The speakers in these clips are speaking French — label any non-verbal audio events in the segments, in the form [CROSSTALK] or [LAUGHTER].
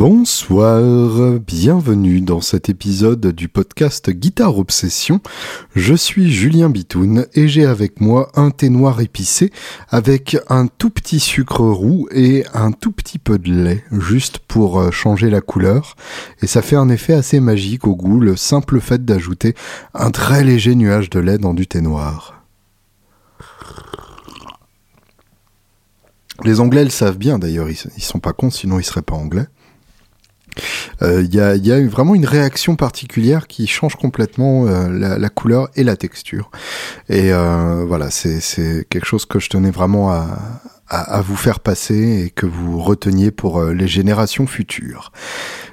Bonsoir, bienvenue dans cet épisode du podcast Guitare Obsession. Je suis Julien Bitoun et j'ai avec moi un thé noir épicé avec un tout petit sucre roux et un tout petit peu de lait, juste pour euh, changer la couleur. Et ça fait un effet assez magique au goût, le simple fait d'ajouter un très léger nuage de lait dans du thé noir. Les Anglais le savent bien d'ailleurs, ils, sont pas cons, sinon ils seraient pas anglais. Euh, il y, a, y, vraiment une réaction particulière qui change complètement euh, la, couleur et la texture. Et euh, voilà, c'est quelque chose que je tenais vraiment à, vous faire passer et que vous reteniez pour les générations futures.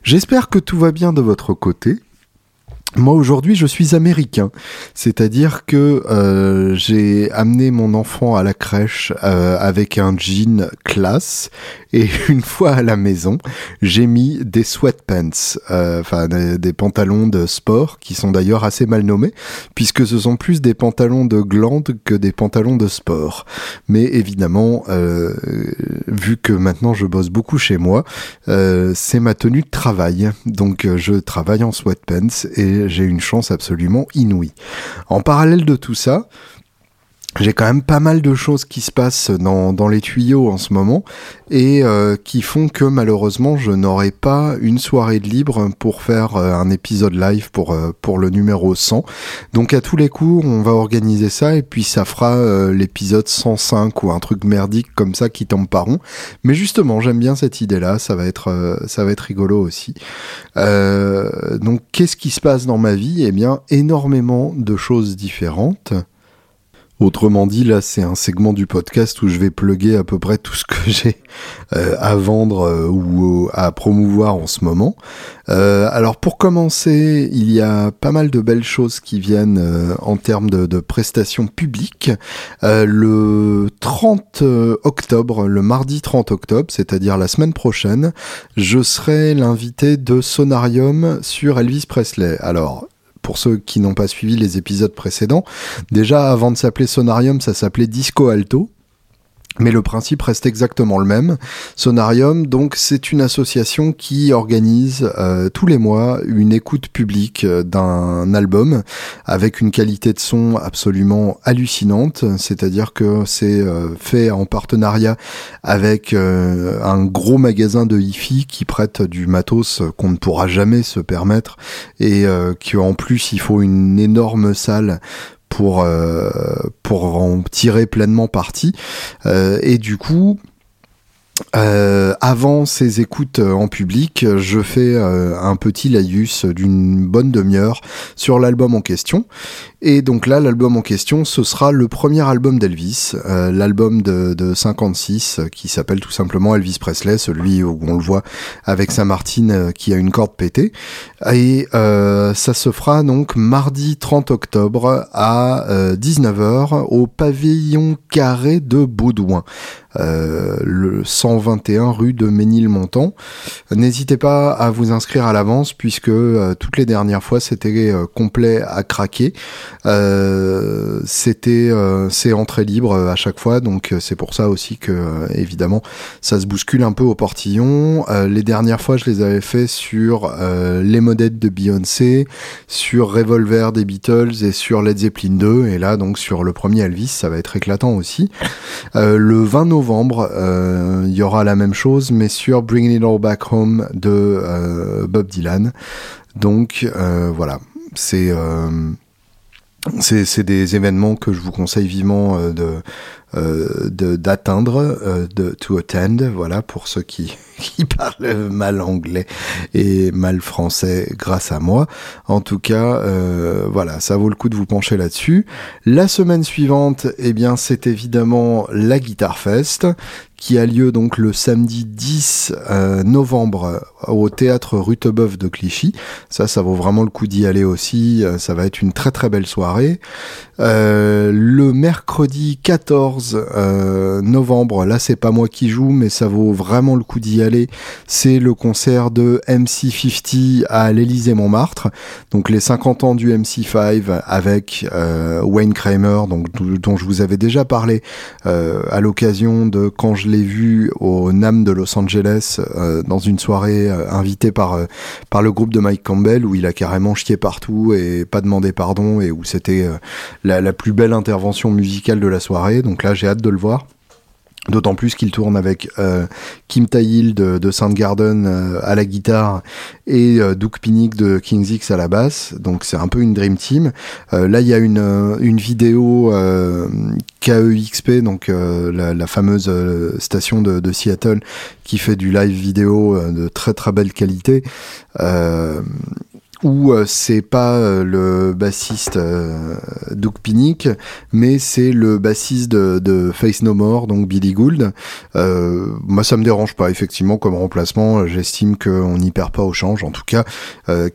J'espère que tout va bien de votre côté. Moi aujourd'hui je suis américain, c'est-à-dire que euh, j'ai amené mon enfant à la crèche euh, avec un jean classe. Et [LAUGHS] une fois à la maison j'ai mis des sweatpants, euh, enfin des, des, pantalons de sport qui sont d'ailleurs assez mal nommés puisque ce sont plus des pantalons de glande que des pantalons de sport. Mais évidemment euh, vu que maintenant je bosse beaucoup chez moi, euh, c'est ma tenue de travail. Donc je travaille en sweatpants et j'ai une chance absolument inouïe. En parallèle de tout ça, j'ai quand même pas mal de choses qui se passent dans, dans les tuyaux en ce moment et euh, qui font que malheureusement je n'aurai pas une soirée de libre pour faire euh, un épisode live pour, euh, pour le numéro 100. Donc à tous les coups on va organiser ça et puis ça fera euh, l'épisode 105 ou un truc merdique comme ça qui tombe par rond. Mais justement j'aime bien cette idée là, ça va être, ça va être rigolo aussi. donc qu'est-ce qui se passe dans ma vie? Eh bien énormément de choses différentes. Autrement dit, là, c'est un segment du podcast où je vais plugger à peu près tout ce que [LAUGHS] j'ai euh, à vendre euh, ou à promouvoir en ce moment. Euh, alors, pour commencer, il y a pas mal de belles choses qui viennent en termes de, de, prestations publiques. Le 30 octobre, le mardi 30 octobre, c'est-à-dire la semaine prochaine, je serai l'invité de Sonarium sur Elvis Presley. Alors, pour ceux qui n'ont pas suivi les épisodes précédents. Déjà, avant de s'appeler Sonarium, ça s'appelait Disco Alto. Mais le principe reste exactement le même. Sonarium, donc, c'est une association qui organise euh, tous les mois une écoute publique euh, d'un album avec une qualité de son absolument hallucinante. C'est-à-dire que c'est euh, fait en partenariat avec un gros magasin de hi-fi qui prête du matos qu'on ne pourra jamais se permettre et euh, qui en plus il faut une énorme salle pour euh, pour en tirer pleinement parti. Euh, et du coup euh, avant ces écoutes en public, je fais euh, un petit laïus d'une bonne demi-heure sur l'album en question. Et donc là, l'album en question, ce sera le premier album d'Elvis, euh, l'album de, de, 56, qui s'appelle tout simplement Elvis Presley, celui où on le voit avec sa Martine qui a une corde pétée. Et ça se fera donc mardi 30 octobre à 19h au pavillon carré de Baudouin. Euh, le 121 rue de Ménilmontant. N'hésitez pas à vous inscrire à l'avance puisque euh, toutes les dernières fois c'était euh, complet à craquer. C'était c'est entrée libre à chaque fois donc c'est pour ça aussi que évidemment ça se bouscule un peu au portillon. les dernières fois je les avais fait sur les modèles de Beyoncé, sur Revolver des Beatles et sur Led Zeppelin 2 et là donc sur le premier Elvis ça va être éclatant aussi. le 20 novembre euh, il y aura la même chose, mais sur Bringing It All Back Home de euh, Bob Dylan. Donc euh, voilà, c'est c'est des événements que je vous conseille vivement de d'atteindre, de, to attend, voilà, pour ceux qui, [LAUGHS] qui parlent mal anglais et mal français grâce à moi. En tout cas, euh, voilà, ça vaut le coup de vous pencher là-dessus. La semaine suivante, eh bien, c'est évidemment la Guitar Fest qui a lieu donc le samedi 10 euh, novembre au théâtre Rutebeuf de Clichy. Ça, ça vaut vraiment le coup d'y aller aussi. Ça va être une très très belle soirée. Euh, le mercredi 14 14 novembre, là c'est pas moi qui joue, mais ça vaut vraiment le coup d'y aller. C'est le concert de MC50 à l'Élysée Montmartre, donc les 50 ans du MC5 avec Wayne Kramer, donc dont je vous avais déjà parlé à l'occasion de quand je l'ai vu au NAM de Los Angeles dans une soirée invitée par par le groupe de Mike Campbell où il a carrément chié partout et pas demandé pardon et où c'était euh, la, plus belle intervention musicale de la soirée. Donc là, j'ai hâte de le voir. D'autant plus qu'il tourne avec euh, Kim Tail de, de Soundgarden euh, à la guitare et euh, Duke Pinnick de King's X à la basse. Donc c'est un peu une dream team. là il y a une, vidéo KEXP, donc la, la, fameuse station de, de, Seattle qui fait du live vidéo de très très belle qualité où euh, c'est pas euh, le bassiste euh, Doug Pinnick, mais c'est le bassiste de, Face No More, donc Billy Gould. moi, ça me dérange pas, effectivement, comme remplacement. J'estime qu'on n'y perd pas au change. En tout cas,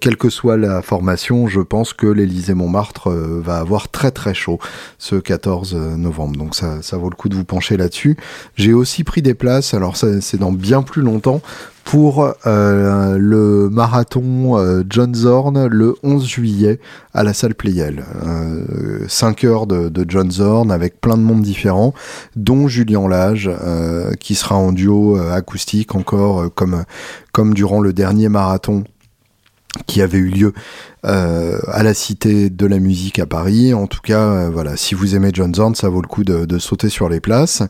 quelle que soit la formation, je pense que l'Élysée Montmartre va avoir très très chaud ce 14 novembre. Donc ça, ça vaut le coup de vous pencher là-dessus. J'ai aussi pris des places, alors c'est dans bien plus longtemps, pour euh, le marathon euh, John Zorn le 11 juillet à la salle Playel. 5 euh, heures de, John Zorn avec plein de monde différents, dont Julien Lage, qui sera en duo acoustique encore comme, comme durant le dernier marathon qui avait eu lieu euh, à la Cité de la Musique à Paris. En tout cas, euh, voilà, si vous aimez John Zorn, ça vaut le coup de, de sauter sur les places.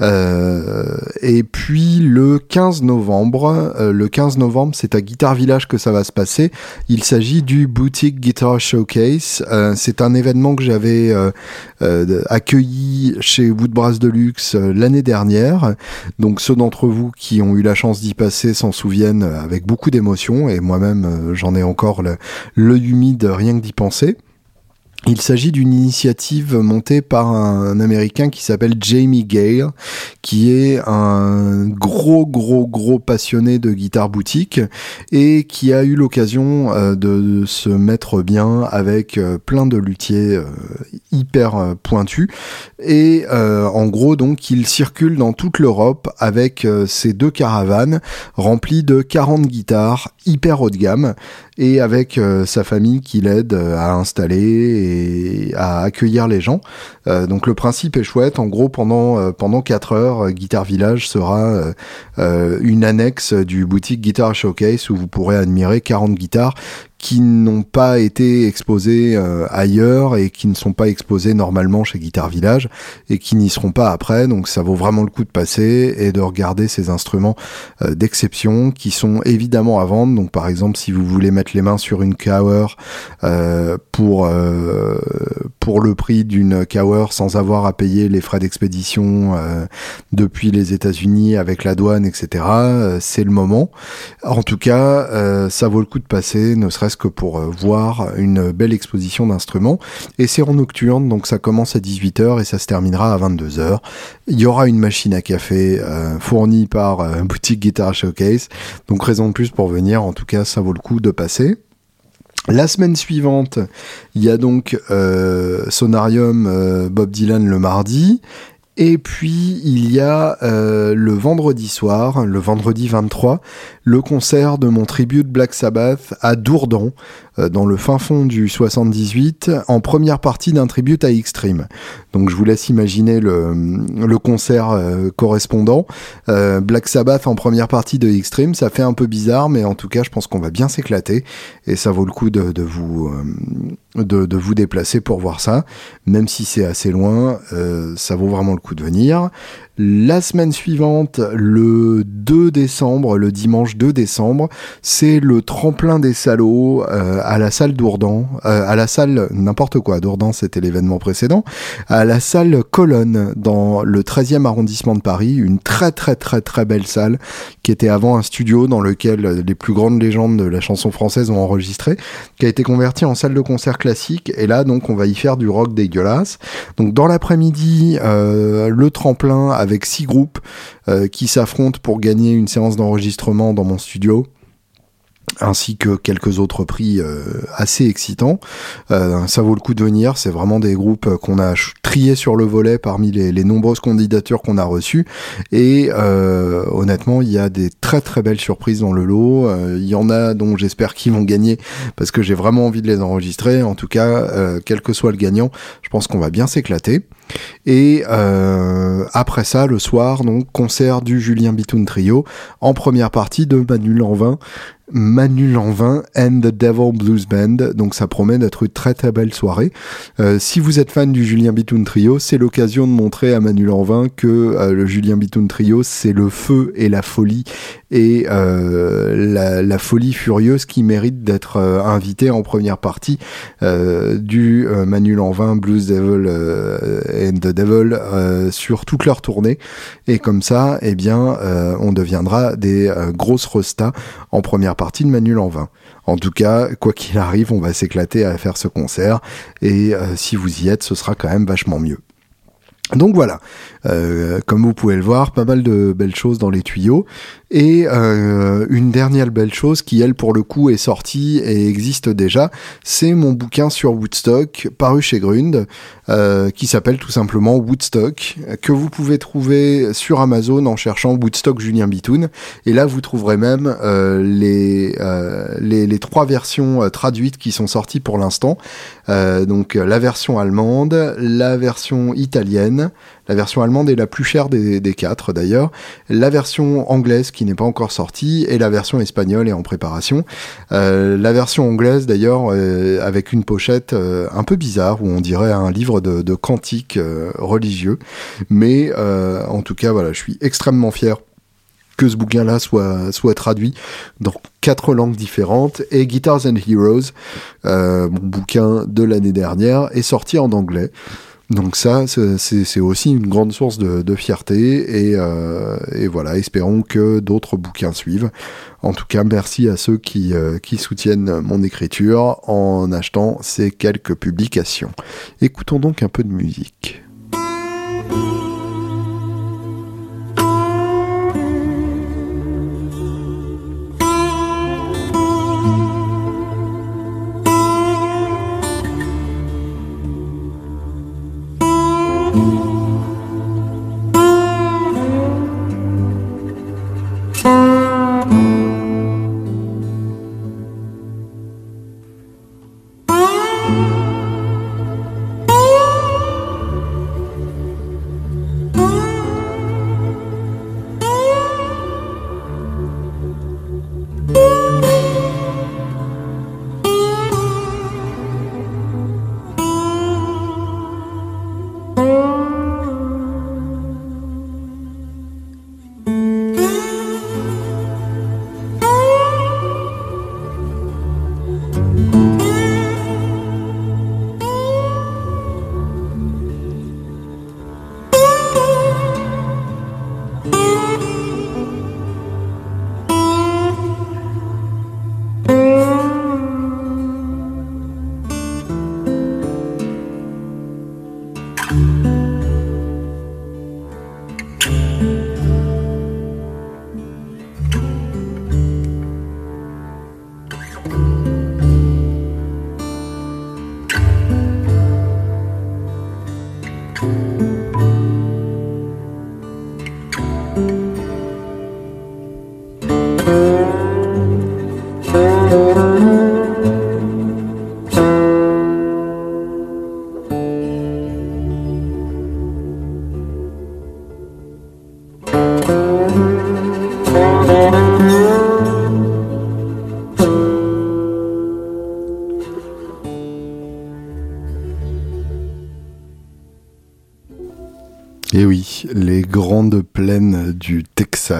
Euh, et puis le 15 novembre, euh, le 15 novembre, c'est à Guitar Village que ça va se passer. Il s'agit du Boutique Guitar Showcase. Euh, c'est un événement que j'avais accueilli chez Woodbrass Deluxe l'année dernière. Donc ceux d'entre vous qui ont eu la chance d'y passer s'en souviennent avec beaucoup d'émotion et moi-même j'en ai encore le, le humide rien que d'y penser. Il s'agit d'une initiative montée par un, Américain qui s'appelle Jamie Gale, qui est un gros, gros, gros passionné de guitare boutique et qui a eu l'occasion euh, de, se mettre bien avec euh, plein de luthiers euh, hyper pointus. Et en gros, donc, il circule dans toute l'Europe avec ses deux caravanes remplies de 40 guitares hyper haut de gamme et avec sa famille qui l'aide à installer à accueillir les gens. Euh, donc le principe est chouette. En gros, pendant euh, pendant quatre heures, euh, Guitar Village sera une annexe du boutique Guitar Showcase où vous pourrez admirer 40 guitares qui n'ont pas été exposés euh, ailleurs et qui ne sont pas exposés normalement chez Guitar Village et qui n'y seront pas après. Donc ça vaut vraiment le coup de passer et de regarder ces instruments euh, d'exception qui sont évidemment à vendre. Donc par exemple si vous voulez mettre les mains sur une Cower euh, pour pour le prix d'une Cower sans avoir à payer les frais d'expédition depuis les États-Unis avec la douane, etc. c'est le moment. En tout cas, ça vaut le coup de passer, ne serait-ce que pour euh, voir une belle exposition d'instruments. Et c'est en nocturne, donc ça commence à 18h et ça se terminera à 22h. Il y aura une machine à café euh, fournie par euh, [LAUGHS] Boutique Guitar Showcase. Donc raison de plus pour venir, en tout cas ça vaut le coup de passer. La semaine suivante, il y a donc Sonarium Bob Dylan le mardi. Et puis il y a le vendredi soir, le vendredi 23, le concert de mon tribut de Black Sabbath à Dourdan, euh, dans le fin fond du 78, en première partie d'un tribute à Extreme. Donc je vous laisse imaginer le, le concert euh, correspondant. Euh, Black Sabbath en première partie de Extreme, ça fait un peu bizarre, mais en tout cas je pense qu'on va bien s'éclater et ça vaut le coup de, de vous... De, vous déplacer pour voir ça, même si c'est assez loin, ça vaut vraiment le coup de venir. La semaine suivante, le 2 décembre, le dimanche 2 décembre, c'est le tremplin des salauds euh, à la salle d'Ourdan, euh, à la salle n'importe quoi, d'Ourdan c'était l'événement précédent, à la salle Colonne dans le 13e arrondissement de Paris, une très très très très belle salle qui était avant un studio dans lequel les plus grandes légendes de la chanson française ont enregistré, qui a été converti en salle de concert classique et là donc on va y faire du rock dégueulasse. Donc dans l'après-midi, euh, le tremplin avec six groupes euh, qui s'affrontent pour gagner une séance d'enregistrement dans mon studio. Ainsi que quelques autres prix euh, assez excitants. Euh, ça vaut le coup de venir, c'est vraiment des groupes qu'on a triés sur le volet parmi les, les nombreuses candidatures qu'on a reçues. Et euh, honnêtement, il y a des très très belles surprises dans le lot. Il y en a dont j'espère qu'ils vont gagner parce que j'ai vraiment envie de les enregistrer. En tout cas, quel que soit le gagnant, je pense qu'on va bien s'éclater. Et après ça, le soir, donc concert du Julien Bitoun Trio en première partie de Manu Lanvin Manu Lanvin and the Devil Blues Band. Donc ça promet d'être une très très belle soirée. Euh, si vous êtes fan du Julien Bitoun Trio, c'est l'occasion de montrer à Manu Lanvin que euh, le Julien Bitoun Trio, c'est le feu et la folie et euh, la, folie furieuse qui mérite d'être invité en première partie du Manu Lanvin Blues Devil and the Devil sur toute leur tournée. Et comme ça, eh bien, on deviendra des grosses restas en première partie partie de Manu Lanvin. En tout cas, quoi qu'il arrive, on va s'éclater à faire ce concert et euh, si vous y êtes, ce sera quand même vachement mieux. Donc voilà, comme vous pouvez le voir, pas mal de belles choses dans les tuyaux. Et euh, une dernière belle chose qui, elle, pour le coup, est sortie et existe déjà, c'est mon bouquin sur Woodstock, paru chez Grund, euh, qui s'appelle tout simplement Woodstock, que vous pouvez trouver sur Amazon en cherchant Woodstock Julien Bitoun. Et là, vous trouverez même euh, les, les, les, trois versions traduites qui sont sorties pour l'instant. donc la version allemande, la version italienne, la version allemande est la plus chère des, quatre d'ailleurs. La version anglaise qui n'est pas encore sortie et la version espagnole est en préparation. Euh, la version anglaise d'ailleurs euh, avec une pochette euh, un peu bizarre où on dirait un livre de, de cantiques religieux. Mais en tout cas voilà, je suis extrêmement fier que ce bouquin-là soit, soit traduit dans quatre langues différentes. Et Guitars and Heroes, mon bouquin de l'année dernière, est sorti en anglais. Donc ça, c'est aussi une grande source de, fierté euh, et, voilà, espérons que d'autres bouquins suivent. En tout cas, merci à ceux euh, qui soutiennent mon écriture en achetant ces quelques publications. Écoutons donc un peu de musique.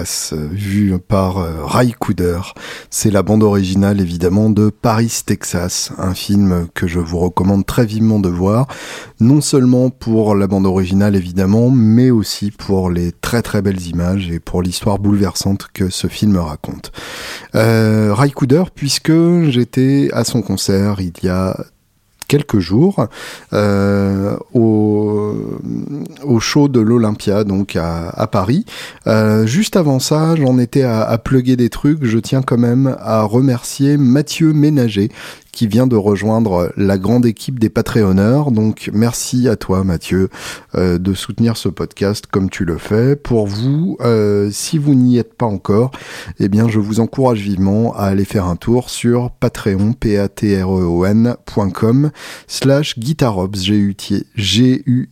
Texas, vu par euh, Ray Cooder. C'est la bande originale évidemment de Paris, Texas, un film que je vous recommande très vivement de voir, non seulement pour la bande originale évidemment, mais aussi pour les très très belles images et pour l'histoire bouleversante que ce film raconte. Euh, Ray Cooder, puisque j'étais à son concert il y a quelques jours au, au show de l'Olympia, donc à, Paris. juste avant ça, j'en étais à, à plugger des trucs. Je tiens quand même à remercier Mathieu Ménager qui vient de rejoindre la grande équipe des Patreonneurs. Donc merci à toi Mathieu euh, de soutenir ce podcast comme tu le fais. Pour vous, euh, si vous n'y êtes pas encore, eh bien je vous encourage vivement à aller faire un tour sur patreon, p a t r e o n.com slash guitarobs, G-U-I-T-A-R-E-O-B-S,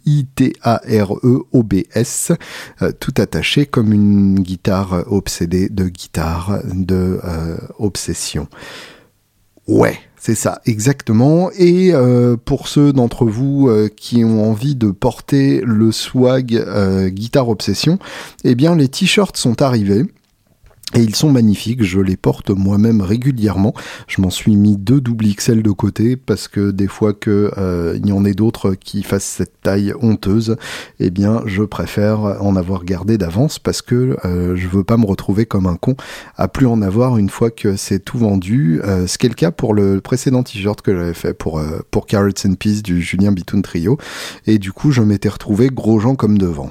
euh, tout attaché comme une guitare obsédée de guitare de obsession. Ouais. C'est ça, exactement. Et euh, pour ceux d'entre vous euh, qui ont envie de porter le swag euh, Guitare Obsession, eh bien les t-shirts sont arrivés. Et ils sont magnifiques, je les porte moi-même régulièrement. Je m'en suis mis deux double XL de côté parce que des fois que euh, y en ait d'autres qui fassent cette taille honteuse, eh bien je préfère en avoir gardé d'avance parce que euh, je veux pas me retrouver comme un con à plus en avoir une fois que c'est tout vendu. Euh, ce qui est le cas pour le précédent t-shirt que j'avais fait pour euh, pour Carrots and Peace du Julien Bitoun Trio. Et du coup je m'étais retrouvé gros gens comme devant.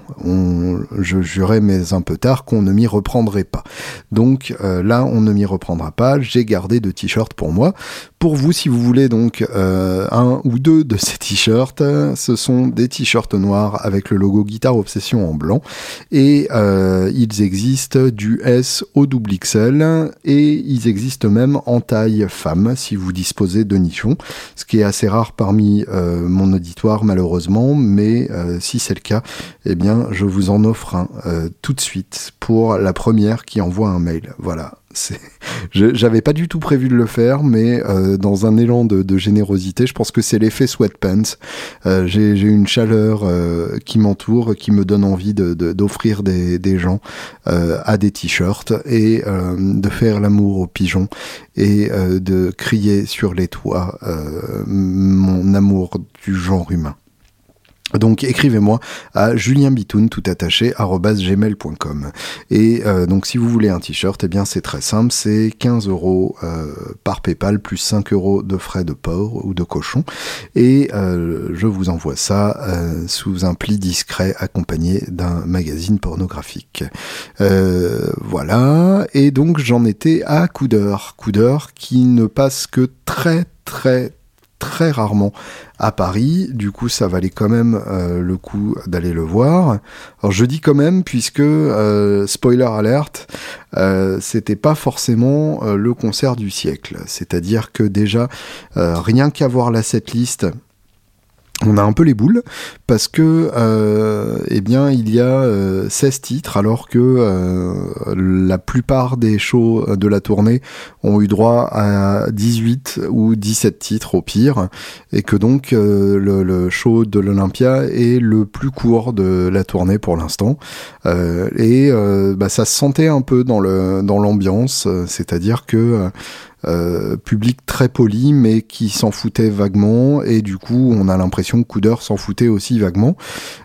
Je jurais mais un peu tard qu'on ne m'y reprendrait pas. Donc euh, là, on ne m'y reprendra pas. J'ai gardé deux t-shirts pour moi. Pour vous, si vous voulez donc euh, un ou deux de ces t-shirts, ce sont des t-shirts noirs avec le logo Guitare Obsession en blanc. Et euh, ils existent du S au double XL et ils existent même en taille femme si vous disposez de nichons, ce qui est assez rare parmi mon auditoire malheureusement, mais si c'est le cas, eh bien je vous en offre un tout de suite pour la première qui envoie un mail. Voilà. [LAUGHS] J'avais pas du tout prévu de le faire, mais euh, dans un élan de, générosité, je pense que c'est l'effet sweatpants. Euh, J'ai une chaleur euh, qui m'entoure, qui me donne envie d'offrir de, des, gens à des t-shirts et de faire l'amour aux pigeons et de crier sur les toits mon amour du genre humain. Donc écrivez-moi à julienbitoun tout attaché gmail.com et euh, donc si vous voulez un t-shirt, eh bien c'est très simple, c'est 15 euros euh, par PayPal plus 5 euros de frais de port ou de cochon. Et euh, je vous envoie ça sous un pli discret accompagné d'un magazine pornographique. voilà. Et donc j'en étais à Coudeur, Coudeur qui ne passe que très très très rarement à Paris. Du coup, ça valait quand même euh, le coup d'aller le voir. Alors, je dis quand même puisque euh, spoiler alert, euh, c'était pas forcément le concert du siècle. C'est-à-dire que déjà, rien qu'à voir la setlist on a un peu les boules parce que euh, eh bien il y a euh, 16 titres alors que euh, la plupart des shows de la tournée ont eu droit à 18 ou 17 titres au pire et que donc euh, le, show de l'Olympia est le plus court de la tournée pour l'instant. Euh, et bah, ça se sentait un peu dans le dans l'ambiance c'est-à-dire que euh, public très poli mais qui s'en foutait vaguement et du coup on a l'impression que Coudeur s'en foutait aussi vaguement.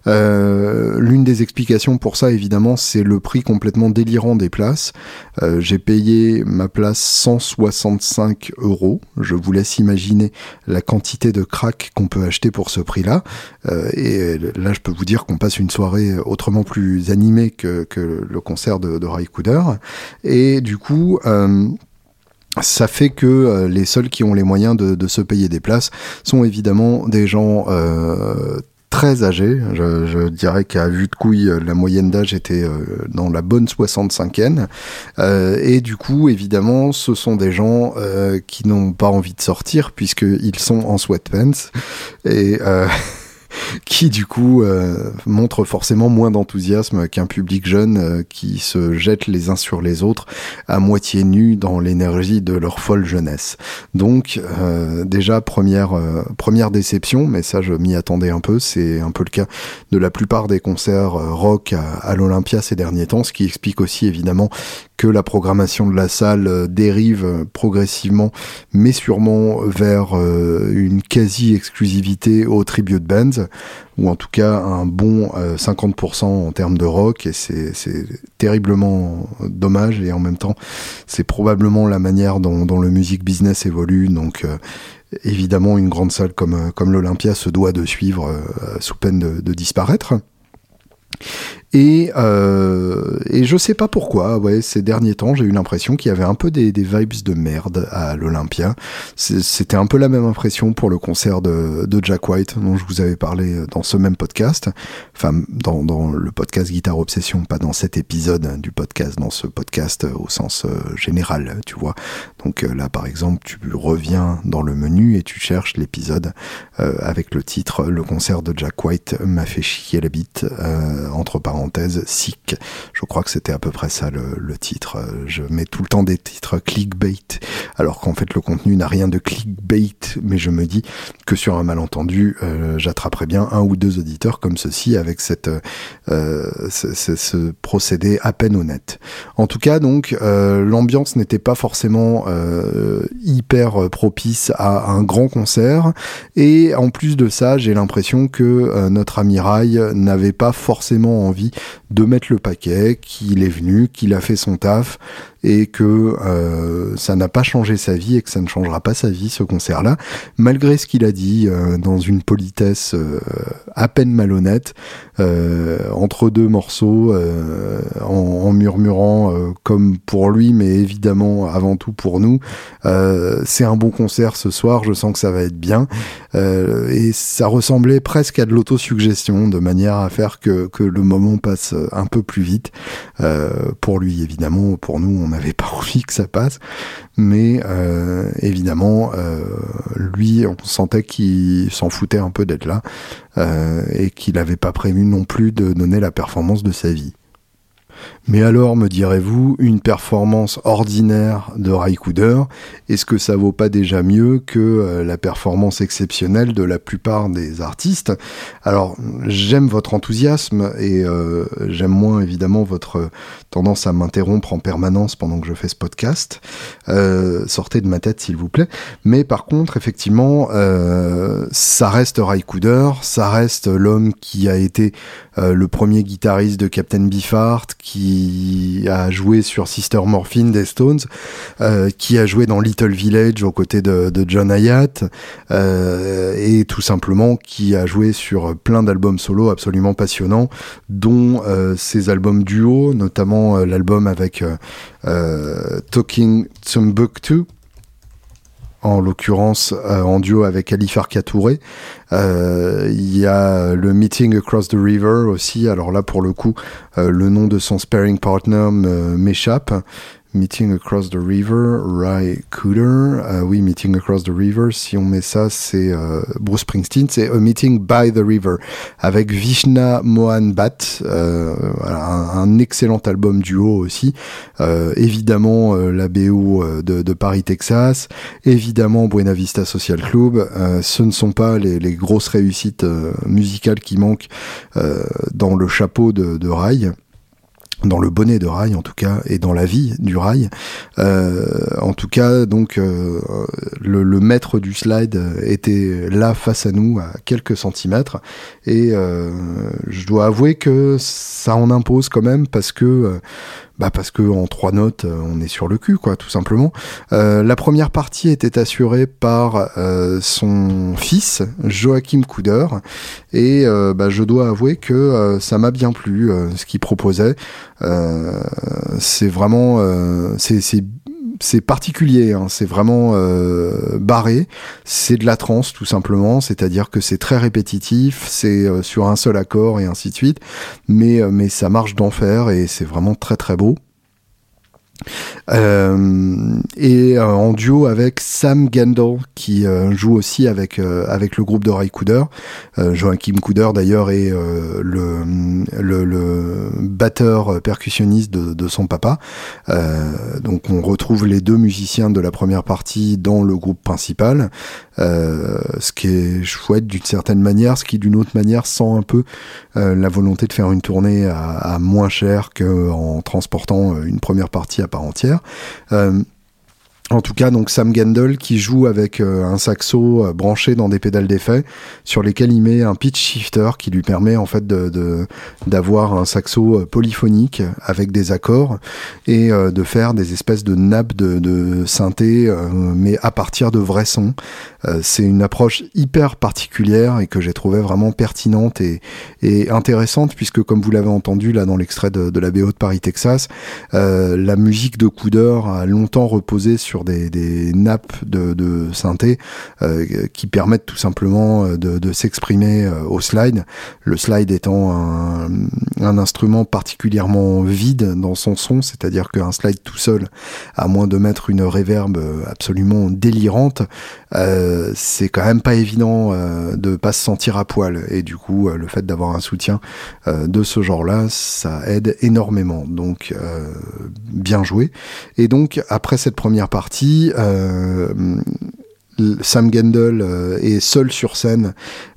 Euh, L'une des explications pour ça évidemment c'est le prix complètement délirant des places. Euh, J'ai payé ma place 165 euros. Je vous laisse imaginer la quantité de crack qu'on peut acheter pour ce prix-là. Et là je peux vous dire qu'on passe une soirée autrement plus animée que, le concert de, Ray Coudeur. Et du coup ça fait que euh, les seuls qui ont les moyens de, de, se payer des places sont évidemment des gens euh, très âgés. Je, je dirais qu'à vue de couille, la moyenne d'âge était euh, dans la bonne 65e. Euh, et du coup, évidemment, ce sont des gens euh, qui n'ont pas envie de sortir puisqu'ils sont en sweatpants. Et... [LAUGHS] qui du coup euh, montre forcément moins d'enthousiasme qu'un public jeune euh, qui se jette les uns sur les autres à moitié nus dans l'énergie de leur folle jeunesse. Donc euh, déjà première déception, mais ça je m'y attendais un peu, c'est un peu le cas de la plupart des concerts rock à, à l'Olympia ces derniers temps, ce qui explique aussi évidemment que la programmation de la salle euh, dérive progressivement, mais sûrement vers une quasi-exclusivité au tribute bands, ou en tout cas un bon 50% en termes de rock, et c'est terriblement dommage, et en même temps, c'est probablement la manière dont, dont, le music business évolue, donc évidemment une grande salle comme, comme l'Olympia se doit de suivre sous peine de disparaître. Et, euh, et je sais pas pourquoi, ouais, ces derniers temps, j'ai eu l'impression qu'il y avait un peu des, vibes de merde à l'Olympia. C'était un peu la même impression pour le concert de, Jack White, dont je vous avais parlé dans ce même podcast. Enfin, dans, le podcast Guitare Obsession, pas dans cet épisode du podcast, dans ce podcast au sens euh, général, tu vois. Donc euh, là, par exemple, tu reviens dans le menu et tu cherches l'épisode euh, avec le titre Le concert de Jack White m'a fait chier la bite, entre parenthèses sick. Je crois que c'était à peu près ça le, titre. Je mets tout le temps des titres clickbait, alors qu'en fait le contenu n'a rien de clickbait, mais je me dis que sur un malentendu, euh, j'attraperai bien un ou deux auditeurs comme ceci avec cette euh, ce, procédé à peine honnête. En tout cas, donc euh, l'ambiance n'était pas forcément hyper propice à un grand concert, et en plus de ça, j'ai l'impression que notre amiral n'avait pas forcément envie de mettre le paquet, qu'il est venu, qu'il a fait son taf et que euh, ça n'a pas changé sa vie et que ça ne changera pas sa vie ce concert-là, malgré ce qu'il a dit euh, dans une politesse euh, à peine malhonnête entre deux morceaux, en, murmurant comme pour lui, mais évidemment avant tout pour nous. c'est un bon concert ce soir, je sens que ça va être bien et ça ressemblait presque à de l'autosuggestion, de manière à faire que, que le moment passe un peu plus vite. pour lui évidemment, pour nous on n'avait pas [LAUGHS] envie que ça passe, mais euh, évidemment, euh, lui, on sentait qu'il s'en foutait un peu d'être là euh, et qu'il n'avait pas prévu non plus de donner la performance de sa vie. Mais alors, me direz-vous, une performance ordinaire de Raikouder, est-ce que ça vaut pas déjà mieux que euh, la performance exceptionnelle de la plupart des artistes? Alors, j'aime votre enthousiasme et euh, j'aime moins évidemment votre tendance à m'interrompre en permanence pendant que je fais ce podcast. Euh, sortez de ma tête, s'il vous plaît. Mais par contre, effectivement, ça reste Raikouder, ça reste l'homme qui a été le premier guitariste de Captain Beefheart, qui a joué sur Sister Morphine des Stones, euh, qui a joué dans Little Village aux côtés de, John Hyatt, euh, et tout simplement qui a joué sur plein d'albums solo absolument passionnants, dont euh, ses albums duo, notamment l'album avec Talking Timbuktu, en l'occurrence euh, en duo avec Ali Farka Touré. Euh, il y a le Meeting Across the River aussi. Alors là, pour le coup, euh, le nom de son sparring partner m'échappe. Meeting Across the River, Ray Cooder. Euh, oui, Meeting Across the River, si on met ça, c'est euh, Bruce Springsteen. C'est A Meeting by the River avec Vishna Mohan Bhatt, euh, un, excellent album duo aussi. évidemment, la BO de, Paris, Texas. Évidemment, Buena Vista Social Club. ce ne sont pas les, grosses réussites musicales qui manquent dans le chapeau de, de dans le bonnet de rail en tout cas et dans la vie du rail. Euh, en tout cas donc euh, le, le, maître du slide était là face à nous à quelques centimètres. Et euh, je dois avouer que ça en impose quand même parce que bah parce que en trois notes, euh, on est sur le cul, quoi, tout simplement. Euh, la première partie était assurée par euh, son fils, Joachim Couder, et bah, je dois avouer que ça m'a bien plu, ce qu'il proposait. c'est vraiment, c'est c'est particulier, hein. c'est vraiment euh, barré, c'est de la trance tout simplement, c'est-à-dire que c'est très répétitif, c'est euh, sur un seul accord et ainsi de suite, mais, euh, mais ça marche d'enfer et c'est vraiment très très beau. Euh, et euh, en duo avec Sam Gendel qui euh, joue aussi avec avec le groupe de Ray Cooder. Joachim Cooder d'ailleurs est le, le, batteur percussionniste de son papa. donc on retrouve les deux musiciens de la première partie dans le groupe principal, ce qui est chouette d'une certaine manière, ce qui d'une autre manière sent un peu la volonté de faire une tournée à, à moins cher qu'en transportant une première partie à part entière. Euh, en tout cas, donc Sam Gendel qui joue avec euh, un saxo euh, branché dans des pédales d'effet sur lesquels il met un pitch shifter qui lui permet en fait de d'avoir un saxo polyphonique avec des accords et de faire des espèces de nappes de, de synthé mais à partir de vrais sons. C'est une approche hyper particulière et que j'ai trouvé vraiment pertinente et, intéressante puisque comme vous l'avez entendu là dans l'extrait de, de, la BO de Paris Texas, la musique de Coudeur a longtemps reposé sur des, nappes de, de synthé qui permettent tout simplement de, s'exprimer au slide. Le slide étant un, instrument particulièrement vide dans son son, c'est-à-dire qu'un slide tout seul, à moins de mettre une réverbe absolument délirante, euh, c'est quand même pas évident euh, de pas se sentir à poil. Et du coup, euh, le fait d'avoir un soutien euh, de ce genre-là, ça aide énormément. Donc, bien joué. Et donc, après cette première partie, Sam Gendel est seul sur scène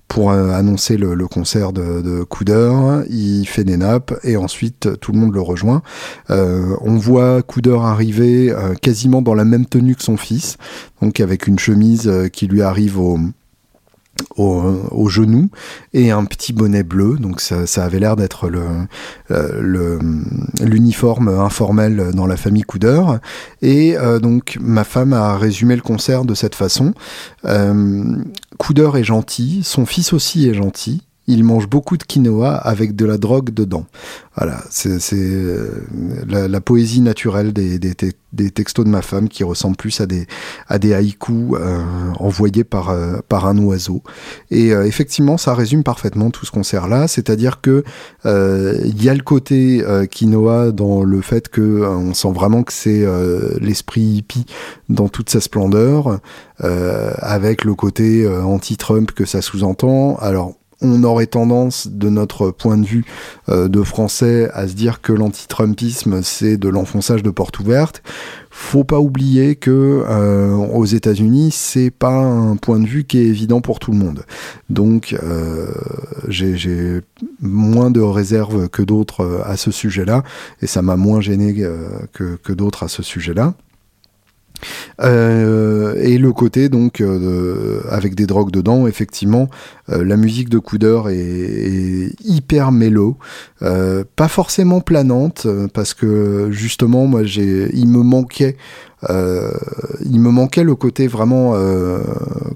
pour euh, annoncer le, concert de, de. Il fait des nappes et ensuite tout le monde le rejoint. Euh, on voit Couder arriver euh, quasiment dans la même tenue que son fils, donc avec une chemise euh, qui lui arrive au, au, au, genou et un petit bonnet bleu. Donc ça, ça avait l'air d'être le, le, l'uniforme informel dans la famille Coudeur. Et euh, donc ma femme a résumé le concert de cette façon. Euh, Coudeur est gentil, son fils aussi est gentil. Il mange beaucoup de quinoa avec de la drogue dedans. Voilà, c'est euh, la, la, poésie naturelle des, des, des, textos de ma femme qui ressemblent plus à des, à des haïkus euh, envoyés par, euh, par un oiseau. Et euh, effectivement, ça résume parfaitement tout ce concert-là, c'est-à-dire que euh, il y a le côté quinoa dans le fait que on sent vraiment que c'est l'esprit hippie dans toute sa splendeur, avec le côté anti-Trump que ça sous-entend. Alors on aurait tendance, de notre point de vue euh, de français, à se dire que l'anti-Trumpisme, c'est de l'enfonçage de porte ouverte. Faut pas oublier que euh, aux États-Unis, c'est pas un point de vue qui est évident pour tout le monde. Donc, euh, j'ai moins de réserves que d'autres à ce sujet-là, et ça m'a moins gêné que, que d'autres à ce sujet-là. Euh, et le côté donc euh, avec des drogues dedans, effectivement, euh, la musique de Coudeur est, hyper mélo, pas forcément planante parce que justement moi j'ai, il me manquait, il me manquait le côté vraiment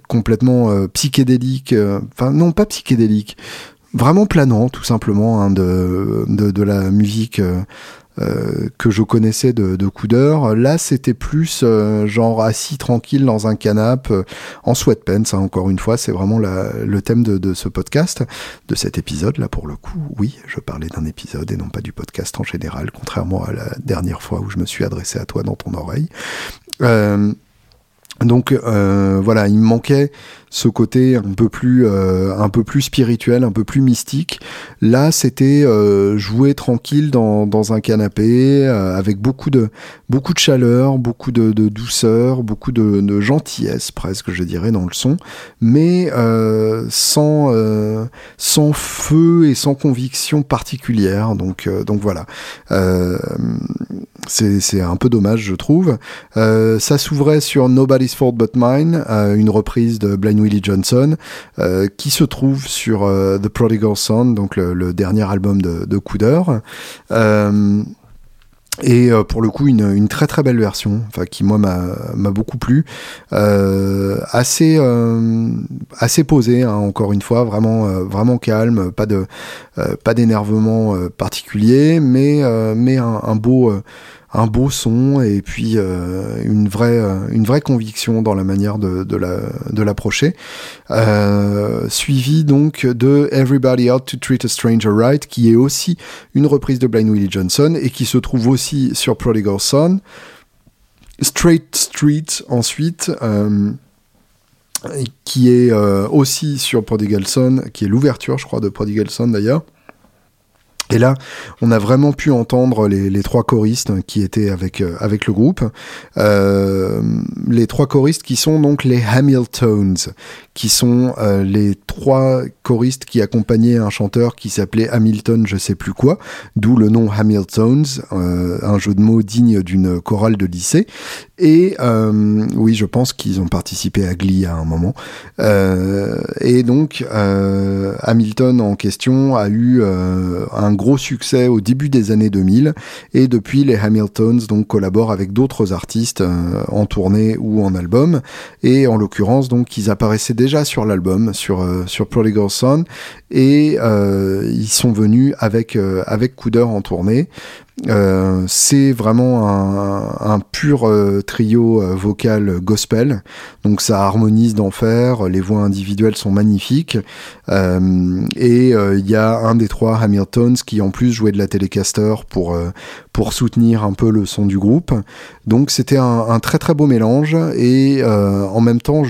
complètement psychédélique, enfin non pas psychédélique, vraiment planant tout simplement hein, de, de la musique euh, que je connaissais de, de Coudeur. Là, c'était plus euh, genre assis tranquille dans un canapé euh, en sweatpants. Hein, encore une fois, c'est vraiment le thème de, de, ce podcast, de cet épisode. Là, pour le coup, oui, je parlais d'un épisode et non pas du podcast en général, contrairement à la dernière fois où je me suis adressé à toi dans ton oreille. donc voilà, il me manquait ce côté un peu plus euh, un peu plus spirituel, un peu plus mystique. Là, c'était euh, jouer tranquille dans, dans un canapé euh, avec beaucoup de beaucoup de chaleur, beaucoup de, douceur, beaucoup de, gentillesse presque, je dirais, dans le son, mais sans sans feu et sans conviction particulière. Donc donc voilà, c'est un peu dommage, je trouve. ça s'ouvrait sur Nobody's Fault But Mine, une reprise de Blind Willie Johnson, euh, qui se trouve sur euh, The Prodigal Son, donc le, dernier album de, de Couder. Euh, et euh, pour le coup, une, très très belle version, enfin qui moi m'a beaucoup plu, assez euh, assez posée, hein, encore une fois, vraiment calme, pas d'énervement particulier, mais un beau un beau son et puis euh, une vraie euh, une vraie conviction dans la manière de, de la l'approcher. Euh, suivi donc de Everybody Out to Treat a Stranger Right qui est aussi une reprise de Blind Willie Johnson et qui se trouve aussi sur Prodigal Son. Straight Street ensuite qui est aussi sur Prodigal Son qui est l'ouverture je crois de Prodigal Son d'ailleurs et là, on a vraiment pu entendre les, trois choristes qui étaient avec euh, le groupe, euh, les trois choristes qui sont donc les Hamiltons, qui sont les trois choristes qui accompagnaient un chanteur qui s'appelait Hamilton, je sais plus quoi, d'où le nom Hamiltons, un jeu de mots digne d'une chorale de lycée. Et oui, je pense qu'ils ont participé à Glee à un moment. et donc Hamilton en question a eu un gros succès au début des années 2000 et depuis les Hamiltons donc collaborent avec d'autres artistes euh, en tournée ou en album et en l'occurrence donc ils apparaissaient déjà sur l'album sur euh, sur Prodigal Son et euh, ils sont venus avec avec Couder en tournée euh, c'est vraiment un, pur euh, trio euh, vocal gospel, donc ça harmonise d'enfer, les voix individuelles sont magnifiques, et il y a un des trois Hamiltons qui en plus jouait de la Telecaster pour, pour soutenir un peu le son du groupe. Donc c'était un, très très beau mélange, et en même temps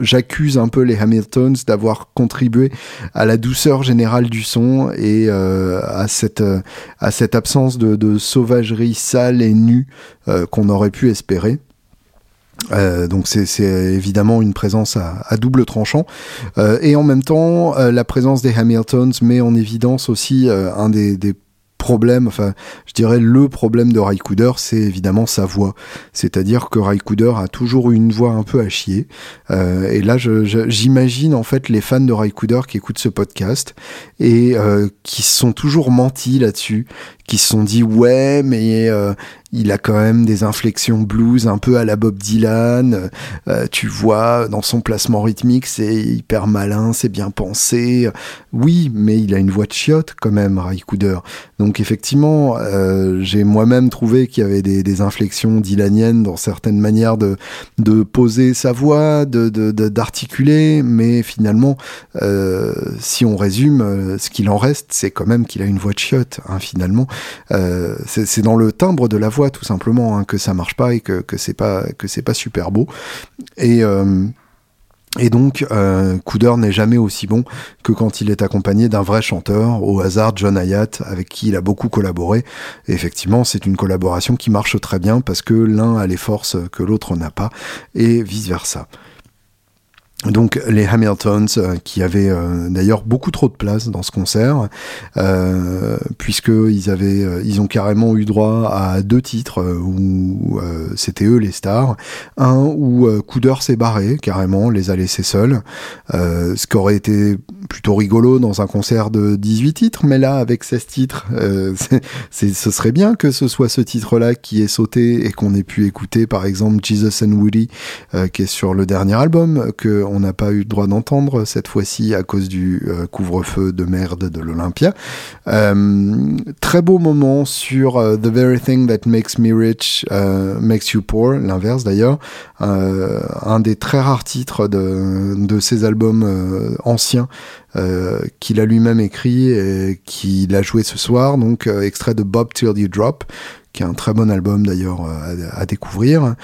j'accuse un peu les Hamiltons d'avoir contribué à la douceur générale du son et à, cette, à cette absence de de, sauvagerie sale et nue euh, qu'on aurait pu espérer. Euh, donc c'est évidemment une présence à, double tranchant euh, et en même temps la présence des Hamiltons met en évidence aussi un des, des problème, enfin, je dirais le problème de Raikouder, c'est évidemment sa voix. C'est-à-dire que Raikouder a toujours eu une voix un peu à chier. Euh, et là, j'imagine en fait les fans de Raikouder qui écoutent ce podcast et euh, qui sont toujours mentis là-dessus, qui se sont dit ouais, mais euh, il a quand même des inflexions blues un peu à la Bob Dylan. Tu vois, dans son placement rythmique, c'est hyper malin, c'est bien pensé. Oui, mais il a une voix de chiotte quand même, Ray. Donc effectivement, euh, j'ai moi-même trouvé qu'il y avait des, inflexions dylaniennes dans certaines manières de, de poser sa voix, de, d'articuler, mais finalement, euh, si on résume, euh, ce qu'il en reste, c'est quand même qu'il a une voix de chiotte, hein, finalement. C'est dans le timbre de la voix tout simplement hein, que ça marche pas et que, que c'est pas pas super beau et et donc, euh, n'est jamais aussi bon que quand il est accompagné d'un vrai chanteur, au hasard John Hayat, avec qui il a beaucoup collaboré. Et effectivement, c'est une collaboration qui marche très bien parce que l'un a les forces que l'autre n'a pas, et vice-versa. Donc les Hamiltons euh, qui avaient euh, d'ailleurs beaucoup trop de place dans ce concert euh, puisque ils avaient euh, ils ont carrément eu droit à deux titres où c'était eux les stars. Un où Couder s'est barré carrément les a laissés seuls. Ce qui aurait été plutôt rigolo dans un concert de 18 titres mais là avec 16 titres [LAUGHS] ce serait bien que ce soit ce titre là qui est sauté et qu'on ait pu écouter par exemple Jesus and Woody qui est sur le dernier album que n'a pas eu le droit d'entendre cette fois-ci à cause du euh, couvre-feu de merde de l'Olympia. Euh, très beau moment sur euh, The Very Thing That Makes Me Rich Makes You Poor, l'inverse d'ailleurs. un des très rares titres de, de ses albums anciens qu'il a lui-même écrit et qu'il a joué ce soir, donc extrait de Bob Till You Drop, qui est un très bon album d'ailleurs euh, à, découvrir,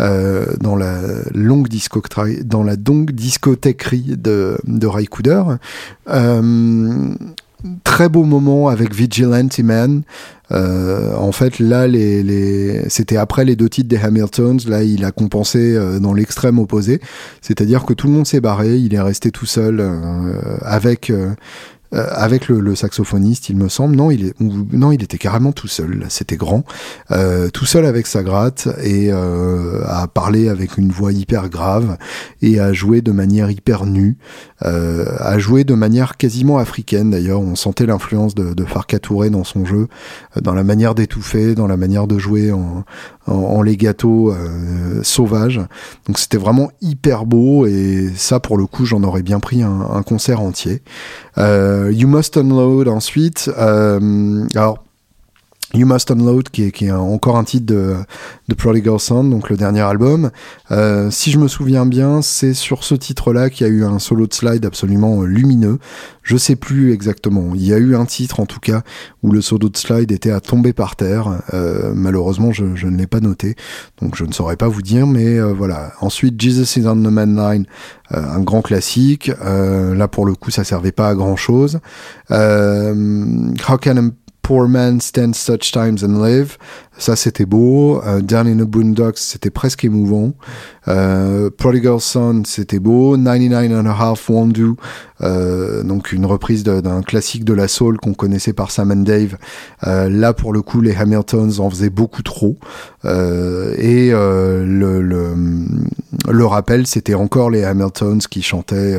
euh, dans la longue disco dans la longue discothèquerie de, de. Euh, très beau moment avec Vigilante Man. Euh, en fait, là, les, les... c'était après les deux titres des Hamiltons. Là, il a compensé euh, dans l'extrême opposé. C'est-à-dire que tout le monde s'est barré. Il est resté tout seul euh, avec euh, avec le, saxophoniste, il me semble. Non, il non, il était carrément tout seul. C'était grand, euh, tout seul avec sa gratte et euh, à parler avec une voix hyper grave et à jouer de manière hyper nue, euh, à jouer de manière quasiment africaine. D'ailleurs, on sentait l'influence de, de Touré dans son jeu, dans la manière d'étouffer, dans la manière de jouer en, en, en legato euh, sauvage. Donc c'était vraiment hyper beau et ça, pour le coup, j'en aurais bien pris un, un concert entier. Euh, you Must Unload ensuite. Euh, alors, You Must Unload, qui est, qui est encore un titre de, de Prodigal Son, donc le dernier album. Euh, si je me souviens bien, c'est sur ce titre-là qu'il y a eu un solo de slide absolument lumineux. Je sais plus exactement. Il y a eu un titre, en tout cas, où le solo de slide était à tomber par terre. Euh, malheureusement, je, je ne l'ai pas noté, donc je ne saurais pas vous dire, mais euh, voilà. Ensuite, Jesus is on the Man Line, euh, un grand classique. Euh, là, pour le coup, ça servait pas à grand-chose. How can poor man stand such times and live. Ça, c'était beau. Euh, Down in the Boondocks, c'était presque émouvant. Euh, Prodigal Son, c'était beau. 99 and a Half Won't Do, euh, donc une reprise d'un classique de la soul qu'on connaissait par Sam and Dave. Là, pour le coup, les Hamiltons en faisaient beaucoup trop. Et le, rappel, c'était encore les Hamiltons qui chantaient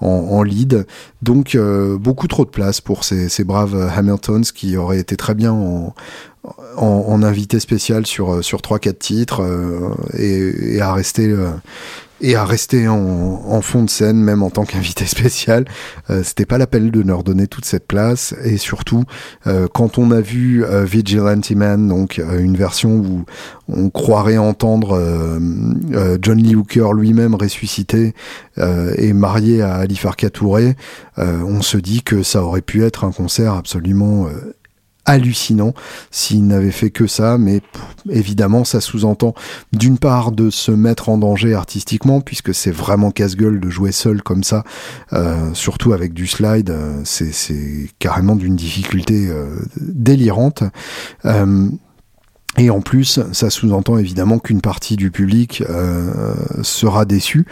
en, en, lead. Donc, beaucoup trop de place pour ces, ces braves Hamiltons qui auraient été très bien en en, en, invité spécial sur euh, sur trois quatre titres euh, et, et, à rester euh, et à rester en, en, fond de scène même en tant qu'invité [LAUGHS] spécial. Euh, c'était pas la peine de leur donner toute cette place. Et surtout euh, quand on a vu euh, Vigilante Man donc une version où on croirait entendre John Lee Hooker lui-même ressuscité et marié à Ali Farka Touré on se dit que ça aurait pu être un concert absolument hallucinant s'il n'avait fait que ça, mais évidemment ça sous-entend d'une part de se mettre en danger artistiquement, puisque c'est vraiment casse-gueule de jouer seul comme ça, euh, surtout avec du slide, euh, c'est carrément d'une difficulté euh, délirante. Et en plus, ça sous-entend évidemment qu'une partie du public sera déçue,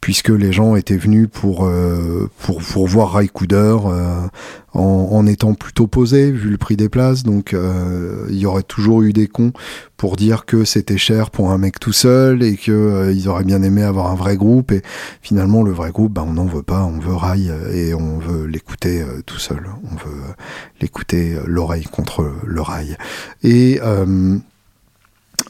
puisque les gens étaient venus pour, pour, pour voir Raikouder euh, en, en, étant plutôt posé, vu le prix des places. Donc euh, il y aurait toujours eu des cons pour dire que c'était cher pour un mec tout seul et que euh, ils auraient bien aimé avoir un vrai groupe. Et finalement, le vrai groupe, bah, on n'en veut pas, on veut Rai et on veut l'écouter euh, tout seul. On veut l'écouter l'oreille contre le rail. Et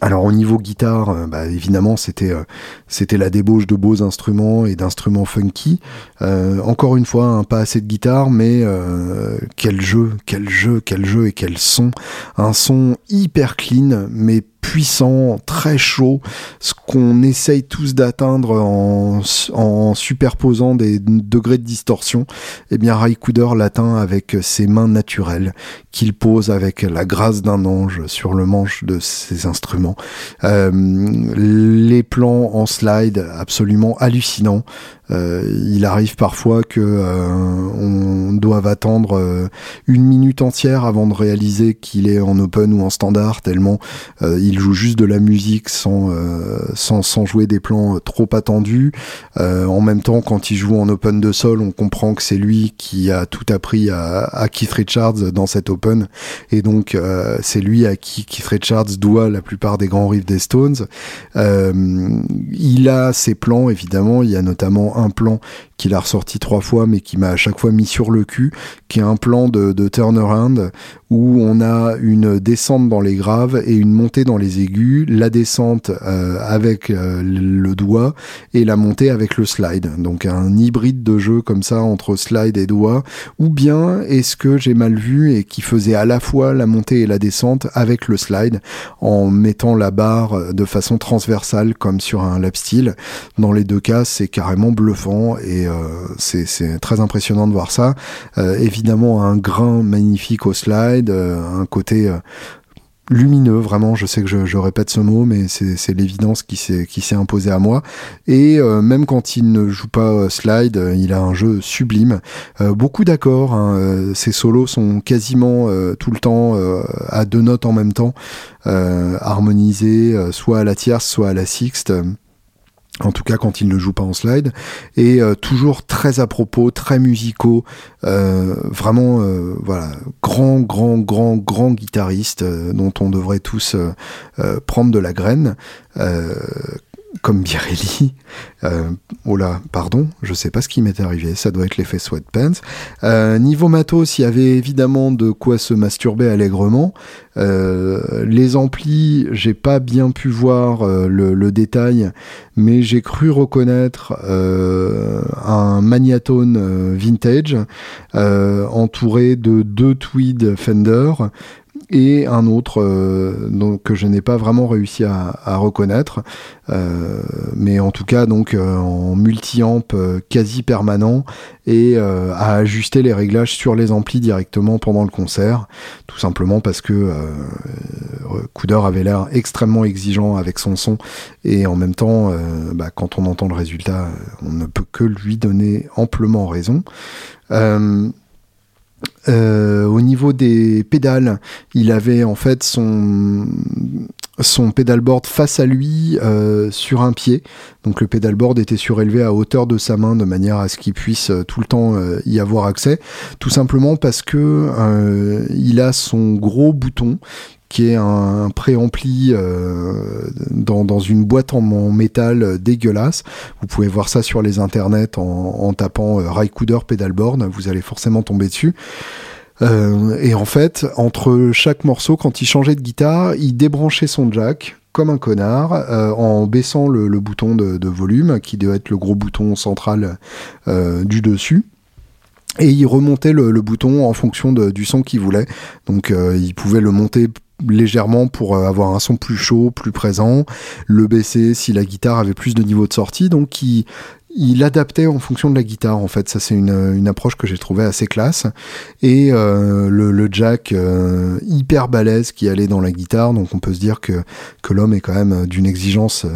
alors au niveau guitare, euh, bah, évidemment c'était euh, c'était la débauche de beaux instruments et d'instruments funky. Euh, encore une fois, hein, pas assez de guitare, mais quel jeu, quel jeu, quel jeu et quel son. Un son hyper clean, mais puissant, très chaud, ce qu'on essaye tous d'atteindre en, superposant des degrés de distorsion, eh bien Raikouder l'atteint avec ses mains naturelles qu'il pose avec la grâce d'un ange sur le manche de ses instruments. Euh, les plans en slide absolument hallucinants. Euh, il arrive parfois que euh, on doive attendre une minute entière avant de réaliser qu'il est en open ou en standard, tellement euh, il joue juste de la musique sans, euh, sans, jouer des plans trop attendus. en même temps, quand il joue en open de sol, on comprend que c'est lui qui a tout appris à, à Keith Richards dans cet open, et donc c'est lui à qui Keith Richards doit la plupart des grands riffs des Stones. il a ses plans, évidemment, il y a notamment un plan qu'il a ressorti trois fois, mais qui m'a à chaque fois mis sur le cul, qui est un plan de, de turnaround où on a une descente dans les graves et une montée dans les aigus, la descente euh, avec euh, le doigt et la montée avec le slide. Donc un hybride de jeu comme ça entre slide et doigt. Ou bien est-ce que j'ai mal vu et qui faisait à la fois la montée et la descente avec le slide en mettant la barre de façon transversale comme sur un lap steel. Dans les deux cas, c'est carrément bluffant et euh, c'est très impressionnant de voir ça. Euh, évidemment, un grain magnifique au slide, euh, un côté lumineux, vraiment, je sais que je, répète ce mot, mais c'est l'évidence qui s'est imposée à moi. Et même quand il ne joue pas slide, il a un jeu sublime. Beaucoup d'accords, hein, ses solos sont quasiment tout le temps à deux notes en même temps, harmonisés, soit à la tierce, soit à la sixte en tout cas quand il ne joue pas en slide, et euh, toujours très à propos, très musicaux, euh, vraiment euh, voilà, grand, grand, grand, grand guitariste dont on devrait tous prendre de la graine comme Birelli. Euh, oh là, pardon, je sais pas ce qui m'est arrivé, ça doit être l'effet sweatpants. Euh, niveau matos, il y avait évidemment de quoi se masturber allègrement. Euh, les amplis, j'ai pas bien pu voir euh, le, le, détail, mais j'ai cru reconnaître un Magnatone vintage entouré de deux Tweed Fender et un autre euh, donc, que je n'ai pas vraiment réussi à, à reconnaître, euh, mais en tout cas donc euh, en multi-amp euh, quasi permanent et euh, à ajuster les réglages sur les amplis directement pendant le concert, tout simplement parce que Couder avait l'air extrêmement exigeant avec son son et en même temps, bah, quand on entend le résultat, on ne peut que lui donner amplement raison. Euh, au niveau des pédales, il avait en fait son son pédalboard face à lui euh, sur un pied. Donc le pédalboard était surélevé à hauteur de sa main de manière à ce qu'il puisse euh, tout le temps euh, y avoir accès. Tout simplement parce que il a son gros bouton qui est un, préampli dans, dans, une boîte en, métal dégueulasse. Vous pouvez voir ça sur les internets en, tapant Raikouder Pedalboard, vous allez forcément tomber dessus. Euh, et en fait, entre chaque morceau, quand il changeait de guitare, il débranchait son jack comme un connard euh, en baissant le, bouton de, volume, qui doit être le gros bouton central euh, du dessus. Et il remontait le, bouton en fonction du son qu'il voulait. Donc il pouvait le monter légèrement pour avoir un son plus chaud, plus présent, le baisser si la guitare avait plus de niveau de sortie. Donc il, il adaptait en fonction de la guitare en fait. Ça c'est une, approche que j'ai trouvé assez classe. Et euh, le, jack euh, hyper balèze qui allait dans la guitare donc on peut se dire que, que l'homme est quand même d'une exigence euh,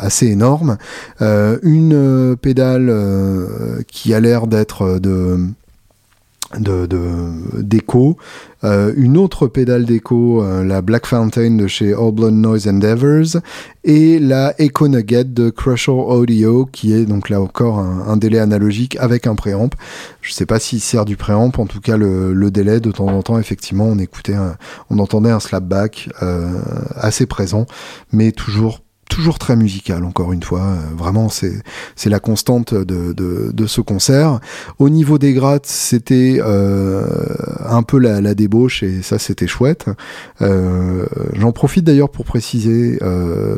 assez énorme. Une pédale qui a l'air d'être de d'écho euh, une autre pédale d'écho euh, la Black Fountain de chez Oblon Noise Endeavors et la Echo Nugget de Crusher Audio qui est donc là encore un, délai analogique avec un préamp. Je sais pas s'il sert du préamp en tout cas le, le, délai de temps en temps effectivement on écoutait on entendait un slapback euh, assez présent mais toujours toujours très musical, encore une fois. Euh, vraiment, c'est la constante de, de, de, ce concert. Au niveau des grattes, c'était euh, un peu la, la, débauche et ça, c'était chouette. Euh, J'en profite d'ailleurs pour préciser, euh,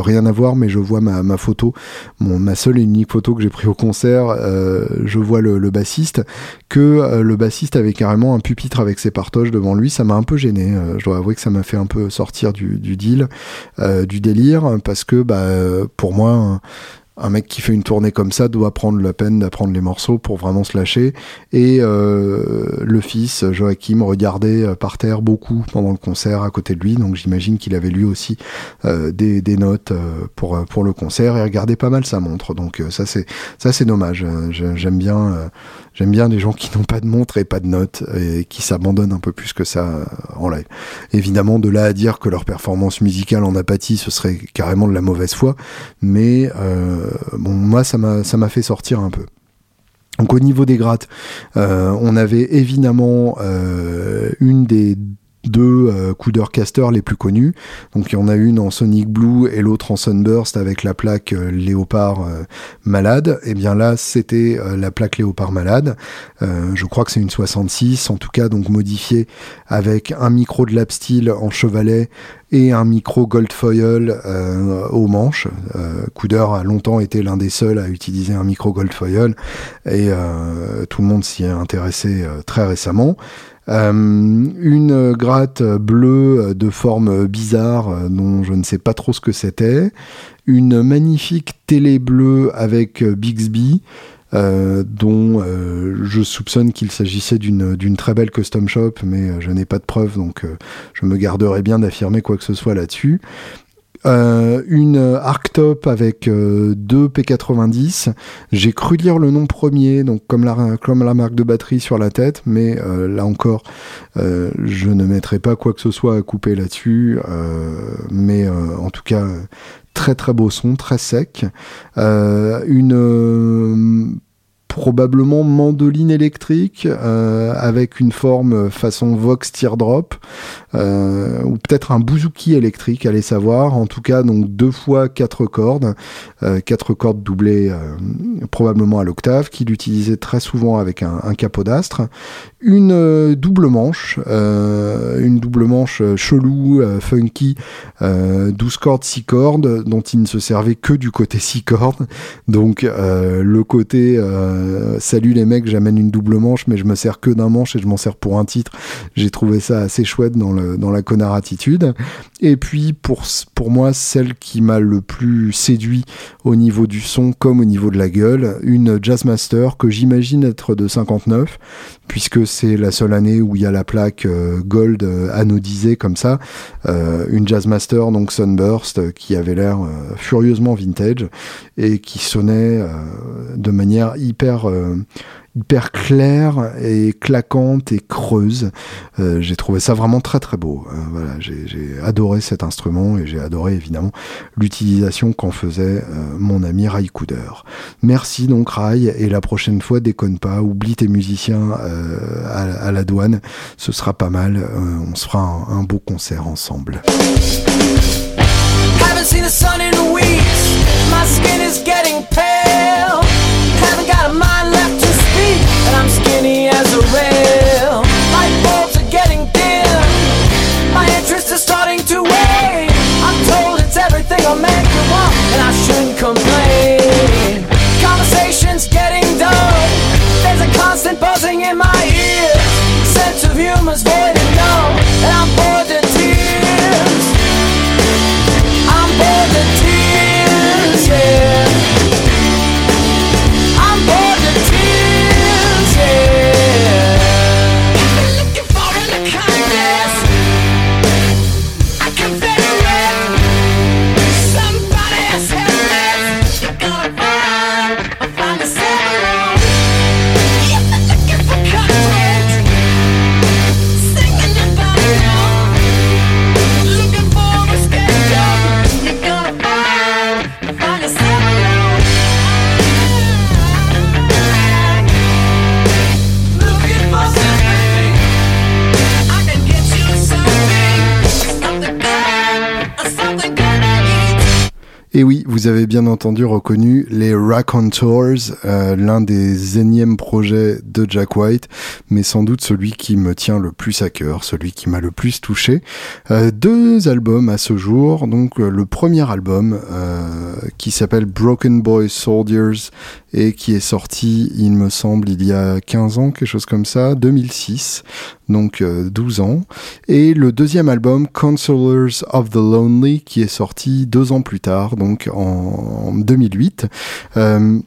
rien à voir, mais je vois ma, ma photo, mon, ma seule et unique photo que j'ai pris au concert. Euh, je vois le, le bassiste, que euh, le bassiste avait carrément un pupitre avec ses partoches devant lui. Ça m'a un peu gêné. je dois avouer que ça m'a fait un peu sortir du, du deal, du délire parce que bah, pour moi, un mec qui fait une tournée comme ça doit prendre la peine d'apprendre les morceaux pour vraiment se lâcher. Et euh, le fils, Joachim, regardait euh, par terre beaucoup pendant le concert à côté de lui, donc j'imagine qu'il avait lui aussi euh, des, notes pour, pour le concert et regardait pas mal sa montre. Donc ça c'est ça c'est dommage. J'aime bien j'aime bien les gens qui [LAUGHS] n'ont pas de montre et pas de notes et qui s'abandonnent un peu plus que ça en live. Évidemment, de là à dire que leur performance musicale en apathie, ce serait carrément de la mauvaise foi, mais bon, moi, ça m'a, ça m'a fait sortir un peu. Donc au niveau des grattes, euh, on avait évidemment euh, une des deux euh, Caster les plus connus. Donc il y en a une en Sonic Blue et l'autre en Sunburst avec la plaque euh, Léopard euh, Malade. Et eh bien là, c'était euh, la plaque Léopard Malade. je crois que c'est une 66, en tout cas donc modifiée avec un micro de lap steel en chevalet et un micro gold foil au manche. Couder a longtemps été l'un des seuls à utiliser un micro gold foil et tout le monde s'y est intéressé très récemment. Euh, une gratte bleue de forme bizarre euh, dont je ne sais pas trop ce que c'était, une magnifique télé bleue avec Bixby. Euh, dont je soupçonne qu'il s'agissait d'une très belle custom shop, mais je n'ai pas de preuves, donc je me garderai bien d'affirmer quoi que ce soit là-dessus. Euh, une Arctop avec euh, deux P90. J'ai cru lire le nom premier, donc comme la, marque de batterie sur la tête, mais euh, là encore, je ne mettrai pas quoi que ce soit à couper là-dessus. mais en tout cas, très très beau son, très sec. une probablement mandoline électrique euh, avec une forme façon Vox Teardrop euh, ou peut-être un bouzouki électrique, allez savoir. En tout cas, donc deux fois quatre cordes, euh, quatre cordes doublées probablement à l'octave, qu'il utilisait très souvent avec un, un capot d'astre. Une double manche, une double manche chelou, funky, 12 cordes, 6 cordes, dont il ne se servait que du côté 6 cordes. Donc le côté euh, salut les mecs, j'amène une double manche, mais je me sers que d'un manche et je m'en sers pour un titre. J'ai trouvé ça assez chouette dans la connard attitude. Et puis pour, pour moi, celle qui m'a le plus séduit au niveau du son comme au niveau de la gueule, une Jazzmaster que j'imagine être de 59, puisque c'est la seule année où il y a la plaque euh, gold euh, anodisée comme ça. une Jazzmaster, donc Sunburst, qui avait l'air furieusement vintage et qui sonnait de manière hyper euh, hyper claire et claquante et creuse. j'ai trouvé ça vraiment très très beau. voilà, j'ai adoré cet instrument et j'ai adoré évidemment l'utilisation qu'en faisait mon ami Rai Kuder. Merci donc Rai et la prochaine fois déconne pas, oublie tes musiciens à, la douane, ce sera pas mal. on se fera un, beau concert ensemble. Vous avez bien entendu reconnu les Raconteurs, euh, l'un des énièmes projets de Jack White, mais sans doute celui qui me tient le plus à cœur, celui qui m'a le plus touché. Euh, deux albums à ce jour, donc euh, le premier album qui s'appelle Broken Boy Soldiers et qui est sorti, il me semble, il y a 15 ans, quelque chose comme ça, 2006, donc 12 ans. Et le deuxième album, Counselors of the Lonely, qui est sorti deux ans plus tard, donc en, 2008. Euh,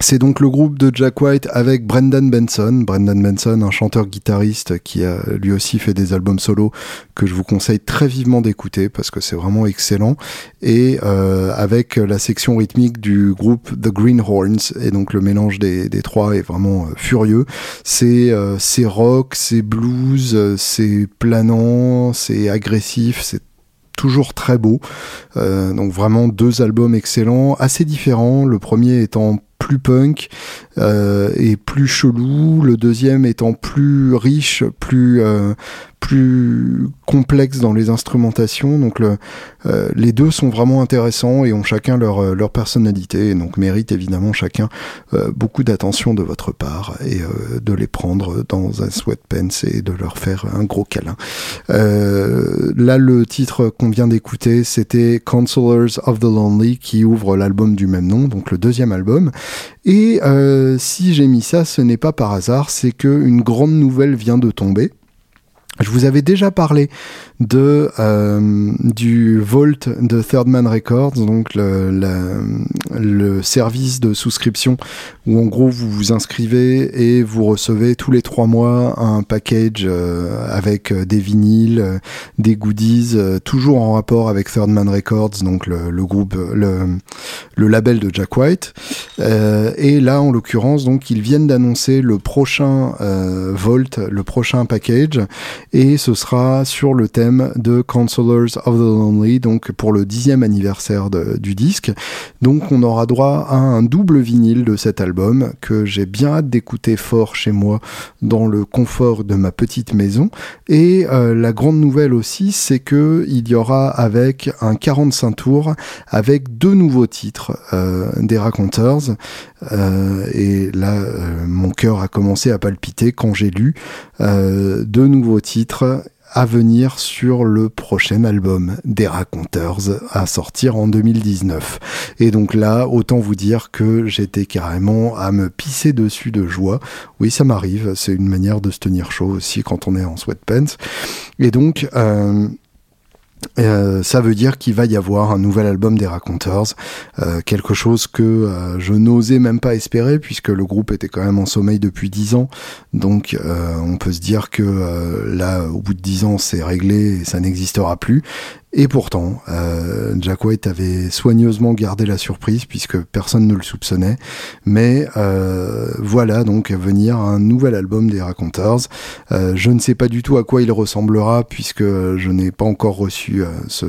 c'est donc le groupe de Jack White avec Brendan Benson. Brendan Benson, un chanteur-guitariste qui a lui aussi fait des albums solo que je vous conseille très vivement d'écouter parce que c'est vraiment excellent. Et euh, avec la section rythmique du groupe The Greenhorns. Et donc le mélange des, trois est vraiment euh, furieux. C'est c'est rock, c'est blues, c'est planant, c'est agressif, c'est toujours très beau. Euh, donc vraiment deux albums excellents, assez différents. Le premier étant plus punk euh, et plus chelou, le deuxième étant plus riche, plus euh, plus complexe dans les instrumentations. Donc le, euh, les deux sont vraiment intéressants et ont chacun leur, euh, leur personnalité et donc méritent évidemment chacun euh, beaucoup d'attention de votre part et de les prendre dans un sweatpants et de leur faire un gros câlin. là, le titre qu'on vient d'écouter, c'était Counselors of the Lonely qui ouvre l'album du même nom, donc le deuxième album. Et si j'ai mis ça, ce n'est pas par hasard, c'est que une grande nouvelle vient de tomber. Je vous avais déjà parlé de euh, du Vault de Third Man Records, donc le, le, service de souscription où en gros vous vous inscrivez et vous recevez tous les trois mois un package euh, avec euh, des vinyles, des goodies, toujours en rapport avec Third Man Records, donc le, le groupe, le, le label de Jack White. et là, en l'occurrence, donc ils viennent d'annoncer le prochain Vault, le prochain package, et ce sera sur le thème de Counselors of the Lonely, donc pour le dixième anniversaire du disque. Donc on aura droit à un double vinyle de cet album que j'ai bien hâte d'écouter fort chez moi dans le confort de ma petite maison. Et euh, la grande nouvelle aussi, c'est que il y aura avec un 45 tours avec deux nouveaux titres euh, des raconteurs. Euh, et là, mon cœur a commencé à palpiter quand j'ai lu deux nouveaux titres à venir sur le prochain album des Raconteurs à sortir en 2019. Et donc là, autant vous dire que j'étais carrément à me pisser dessus de joie. Oui, ça m'arrive, c'est une manière de se tenir chaud aussi quand on est en sweatpants. Et donc, euh, euh, ça veut dire qu'il va y avoir un nouvel album des Raconteurs, euh, quelque chose que euh, je n'osais même pas espérer puisque le groupe était quand même en sommeil depuis dix ans. Donc on peut se dire que là, au bout de dix ans, c'est réglé et ça n'existera plus. Et pourtant, euh, Jack White avait soigneusement gardé la surprise puisque personne ne le soupçonnait. Mais euh, voilà donc à venir un nouvel album des Raconteurs. Euh, je ne sais pas du tout à quoi il ressemblera puisque je n'ai pas encore reçu euh, ce,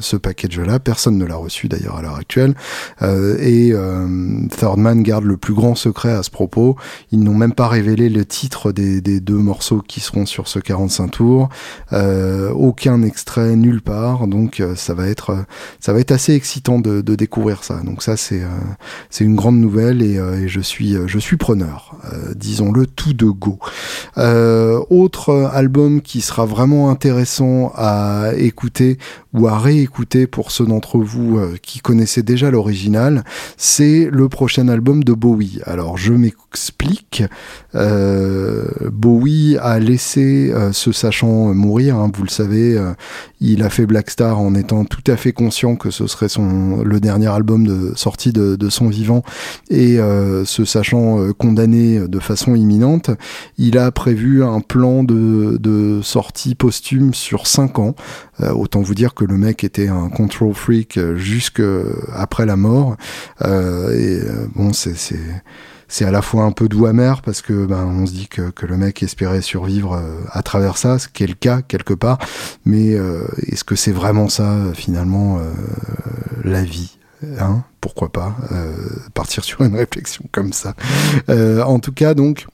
ce package-là. Personne ne l'a reçu d'ailleurs à l'heure actuelle. Euh, et Thirdman garde le plus grand secret à ce propos. Ils n'ont même pas révélé le titre des, des, deux morceaux qui seront sur ce 45 tours. aucun extrait nulle part donc euh, ça va être euh, ça va être assez excitant de, découvrir ça. Donc ça c'est euh, c'est une grande nouvelle et, je suis je suis preneur, disons-le tout de go. Autre album qui sera vraiment intéressant à écouter ou à réécouter pour ceux d'entre vous qui connaissaient déjà l'original, c'est le prochain album de Bowie. Alors je m'explique. Bowie a laissé ce sachant mourir, hein, vous le savez, il a fait Black Star en étant tout à fait conscient que ce serait son le dernier album de sorti de, son vivant et euh, se sachant euh, condamné de façon imminente, il a prévu un plan de, sortie posthume sur 5 ans. Euh, autant vous dire que le mec était un control freak jusque après la mort. et bon, c'est c'est à la fois un peu doux amer parce que ben on se dit que, que le mec espérait survivre euh, à travers ça, ce qui est le cas quelque part. Mais euh, est-ce que c'est vraiment ça finalement euh, la vie hein? Pourquoi pas partir sur une réflexion comme ça En tout cas donc.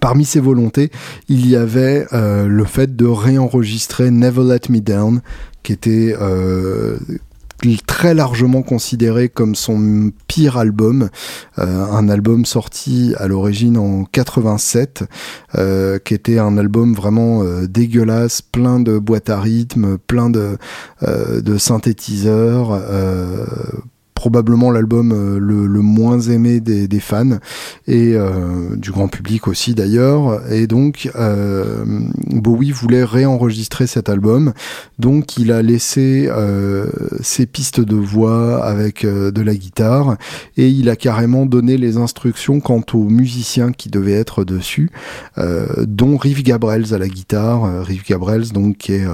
Parmi ses volontés, il y avait le fait de réenregistrer Never Let Me Down, qui était très largement considéré comme son pire album, euh, un album sorti à l'origine en 87, euh, qui était un album vraiment euh, dégueulasse, plein de boîtes à rythme, plein de synthétiseurs probablement l'album euh, le, moins aimé des, fans et euh, du grand public aussi d'ailleurs. Et donc euh, Bowie voulait réenregistrer cet album, donc il a laissé ses pistes de voix avec de la guitare et il a carrément donné les instructions quant aux musiciens qui devaient être dessus, dont Riff Gabrels à la guitare. Riff Gabrels donc qui est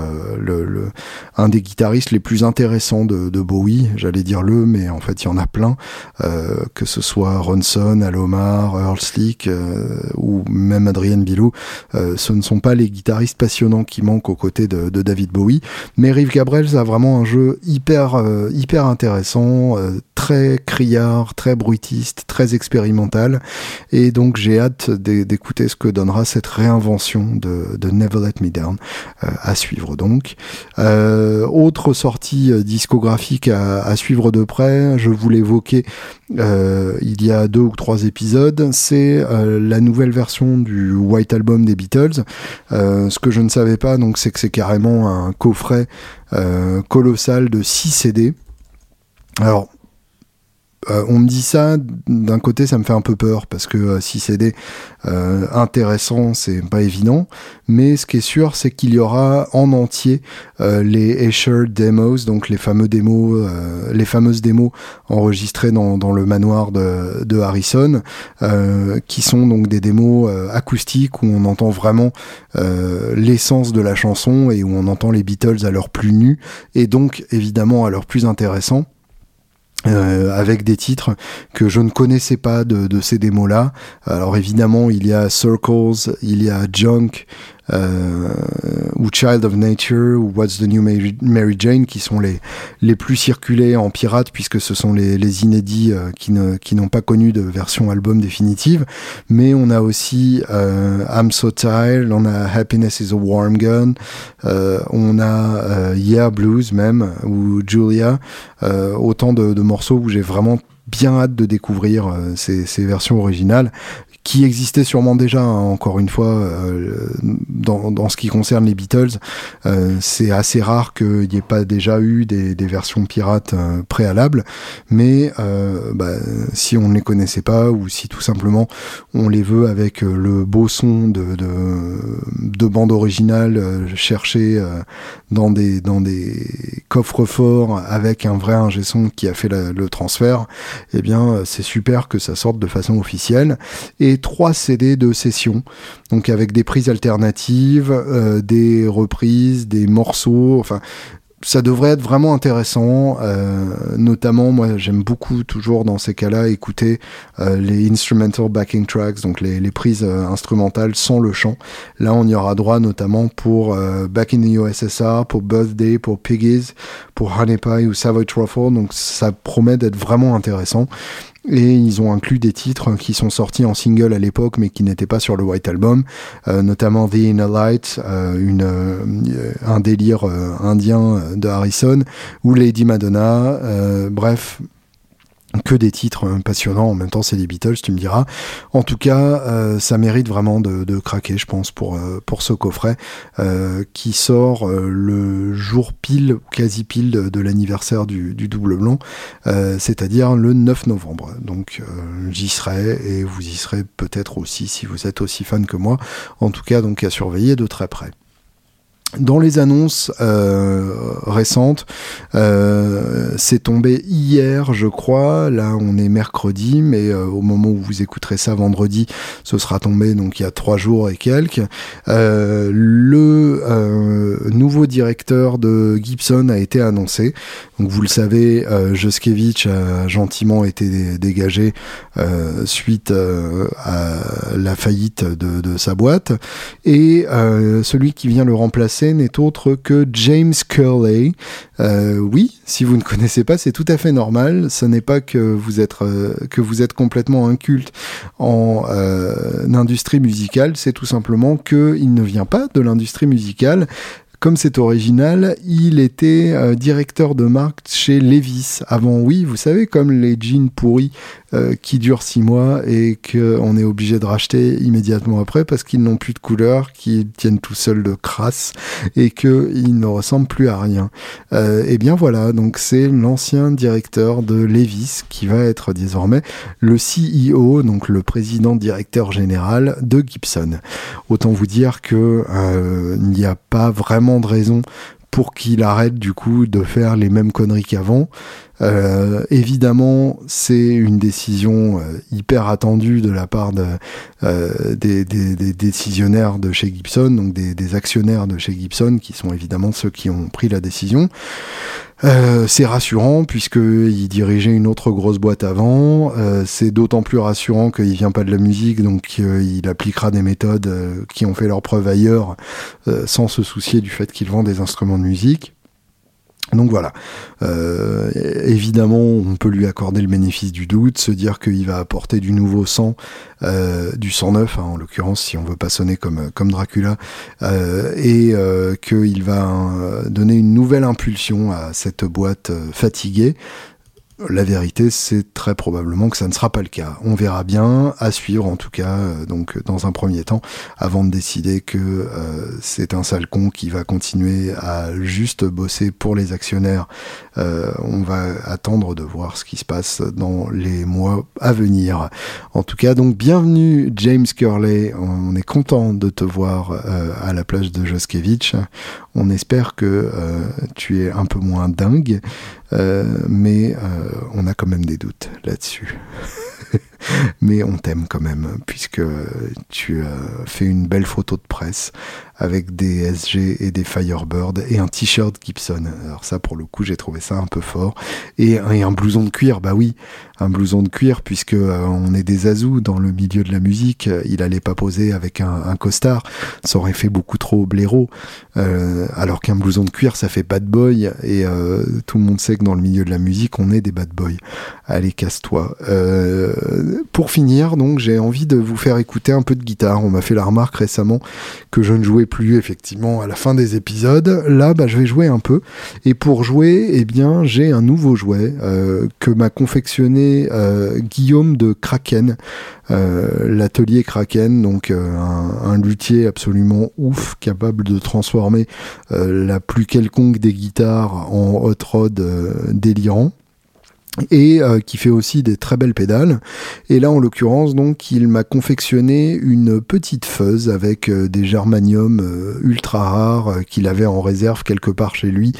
un des guitaristes les plus intéressants de, de Bowie, j'allais dire le, mais en fait, il y en a plein, euh, que ce soit Ronson, Alomar, Earl Slick euh, ou même Adrien Bilou. Euh, ce ne sont pas les guitaristes passionnants qui manquent aux côtés de, David Bowie, mais Rive Gabriels a vraiment un jeu hyper hyper intéressant, très criard, très bruitiste, très expérimental, et donc j'ai hâte d'écouter ce que donnera cette réinvention de, Never Let Me Down à suivre donc. autre sortie discographique à suivre de près je vous l'évoquais euh, il y a deux ou trois épisodes, c'est euh, la nouvelle version du White Album des Beatles. Euh, ce que je ne savais pas, donc, c'est que c'est carrément un coffret colossal de 6 CD. Alors, euh, on me dit ça, d'un côté ça me fait un peu peur parce que euh, si c'est des euh, intéressants, c'est pas évident. Mais ce qui est sûr, c'est qu'il y aura en entier les Escher demos, donc les fameux démos, les fameuses démos enregistrées dans, dans le manoir de, de Harrison, qui sont donc des démos acoustiques où on entend vraiment l'essence de la chanson et où on entend les Beatles à leur plus nu et donc évidemment à leur plus intéressant. Euh, avec des titres que je ne connaissais pas de, de ces démos-là. Alors évidemment, il y a Circles, il y a Junk, ou Child of Nature ou What's the New Mary, Jane qui sont les les plus circulés en pirate puisque ce sont les, les inédits euh, qui ne qui n'ont pas connu de version album définitive. Mais on a aussi euh, I'm So Tired on a Happiness is a Warm Gun euh, on a Yeah Blues même ou Julia. Autant de, morceaux où j'ai vraiment bien hâte de découvrir ces, versions originales qui existait sûrement déjà, hein, encore une fois, euh, dans, ce qui concerne les Beatles. Euh, c'est assez rare qu'il n'y ait pas déjà eu des, versions pirates euh, préalables, mais bah, si on ne les connaissait pas ou si tout simplement on les veut avec le beau son de, de, de bande originale cherché dans des, dans des coffres forts avec un vrai ingé son qui a fait le transfert, eh bien c'est super que ça sorte de façon officielle. Et trois CD de session, donc avec des prises alternatives, euh, des reprises, des morceaux, enfin ça devrait être vraiment intéressant. Euh, notamment, moi, j'aime beaucoup toujours dans ces cas-là écouter euh, les instrumental backing tracks, donc les, prises instrumentales sans le chant. Là, on y aura droit notamment pour Back in the USSR, pour Birthday, pour Piggies, pour Honey Pie ou Savoy Truffle. Donc, ça promet d'être vraiment intéressant. Et ils ont inclus des titres qui sont sortis en single à l'époque, mais qui n'étaient pas sur le White Album, euh, notamment The Inner Light, euh, euh, un délire indien de Harrison, ou Lady Madonna. bref, que des titres euh, passionnants. En même temps, c'est les Beatles, tu me diras. En tout cas, euh, ça mérite vraiment de, de, craquer, je pense, pour euh, pour ce coffret euh, qui sort le jour pile, quasi pile de, de l'anniversaire du, du, double blanc, c'est-à-dire le 9 novembre. Donc, j'y serai et vous y serez peut-être aussi si vous êtes aussi fan que moi. En tout cas, donc à surveiller de très près. Dans les annonces euh, récentes, euh, c'est tombé hier, je crois. Là, on est mercredi, mais euh, au moment où vous écouterez ça vendredi, ce sera tombé donc il y a trois jours et quelques. Le nouveau directeur de Gibson a été annoncé. Donc vous le savez, Joskevich a gentiment été dégagé suite à la faillite de, sa boîte, et celui qui vient le remplacer n'est autre que James Curley. Euh, oui, si vous ne connaissez pas, c'est tout à fait normal. Ce n'est pas que vous êtes euh, que vous êtes complètement inculte en euh, industrie musicale, c'est tout simplement que il ne vient pas de l'industrie musicale, comme c'est original, il était directeur de marque chez Levis. Avant, oui, vous savez, comme les jeans pourris euh, qui durent six mois et qu'on est obligé de racheter immédiatement après parce qu'ils n'ont plus de couleur, qu'ils tiennent tout seuls de crasse et qu'ils ne ressemblent plus à rien. Euh, et bien voilà, donc c'est l'ancien directeur de Levis qui va être désormais le CEO, donc le président directeur général de Gibson. Autant vous dire que euh, n'y a pas vraiment de raison pour qu'il arrête du coup de faire les mêmes conneries qu'avant. Euh, évidemment, c'est une décision euh, hyper attendue de la part de, euh, des, des, des, décisionnaires de chez Gibson, donc des, des, actionnaires de chez Gibson, qui sont évidemment ceux qui ont pris la décision. Euh, c'est rassurant puisqu'il dirigeait une autre grosse boîte avant. Euh, c'est d'autant plus rassurant qu'il vient pas de la musique, donc il appliquera des méthodes qui ont fait leur preuve ailleurs, sans se soucier du fait qu'il vend des instruments de musique. Donc voilà, euh, évidemment, on peut lui accorder le bénéfice du doute, se dire qu'il va apporter du nouveau sang, euh, du sang neuf, hein, en l'occurrence, si on veut pas sonner comme comme Dracula, euh, et euh, qu'il va euh, donner une nouvelle impulsion à cette boîte euh, fatiguée, la vérité, c'est très probablement que ça ne sera pas le cas. On verra bien, à suivre en tout cas, euh, donc dans un premier temps, avant de décider que euh, c'est un sale con qui va continuer à juste bosser pour les actionnaires. Euh, on va attendre de voir ce qui se passe dans les mois à venir. En tout cas, donc bienvenue James Curley. On est content de te voir euh, à la plage de Joskevich. On espère que euh, tu es un peu moins dingue. Euh, mais euh, on a quand même des doutes là-dessus. [LAUGHS] [LAUGHS] mais on t'aime quand même, puisque tu as fait une belle photo de presse avec des SG et des Firebird et un t-shirt Gibson. Alors ça, pour le coup, j'ai trouvé ça un peu fort. Et, un blouson de cuir, bah oui, un blouson de cuir, puisque euh, on est des azous dans le milieu de la musique. Il allait pas poser avec un, costard, ça aurait fait beaucoup trop blaireau. Euh, alors qu'un blouson de cuir, ça fait bad boy, et euh, tout le monde sait que dans le milieu de la musique, on est des bad boys. Allez, casse-toi. Pour finir, donc, j'ai envie de vous faire écouter un peu de guitare. On m'a fait la remarque récemment que je ne jouais plus effectivement à la fin des épisodes. Là, bah, je vais jouer un peu. Et pour jouer, eh bien, j'ai un nouveau jouet euh, que m'a confectionné euh, Guillaume de Kraken, euh, l'atelier Kraken, donc un, un, luthier absolument ouf, capable de transformer la plus quelconque des guitares en hot rod délirant. Et euh, qui fait aussi des très belles pédales. Et là, en l'occurrence, donc, il m'a confectionné une petite fuzz avec euh, des germaniums euh, ultra rares qu'il avait en réserve quelque part chez lui,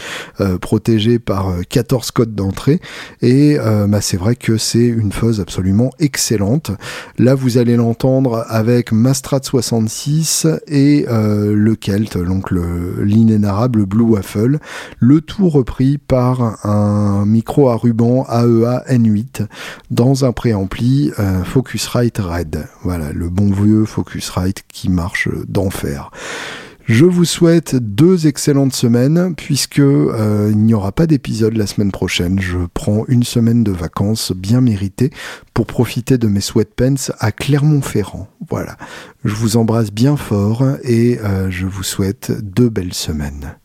protégé par 14 codes d'entrée. Et bah, c'est vrai que c'est une fuzz absolument excellente. Là, vous allez l'entendre avec Mastrat 66 et le Kelt, donc l'inénarrable Blue Waffle, le tout repris par un micro à ruban à AEA N8 dans un préampli euh, Focusrite Red. Voilà, le bon vieux Focusrite qui marche d'enfer. Je vous souhaite deux excellentes semaines puisque euh, il n'y aura pas d'épisode la semaine prochaine. Je prends une semaine de vacances bien méritée pour profiter de mes sweatpants à Clermont-Ferrand. Voilà. Je vous embrasse bien fort et euh, je vous souhaite deux belles semaines.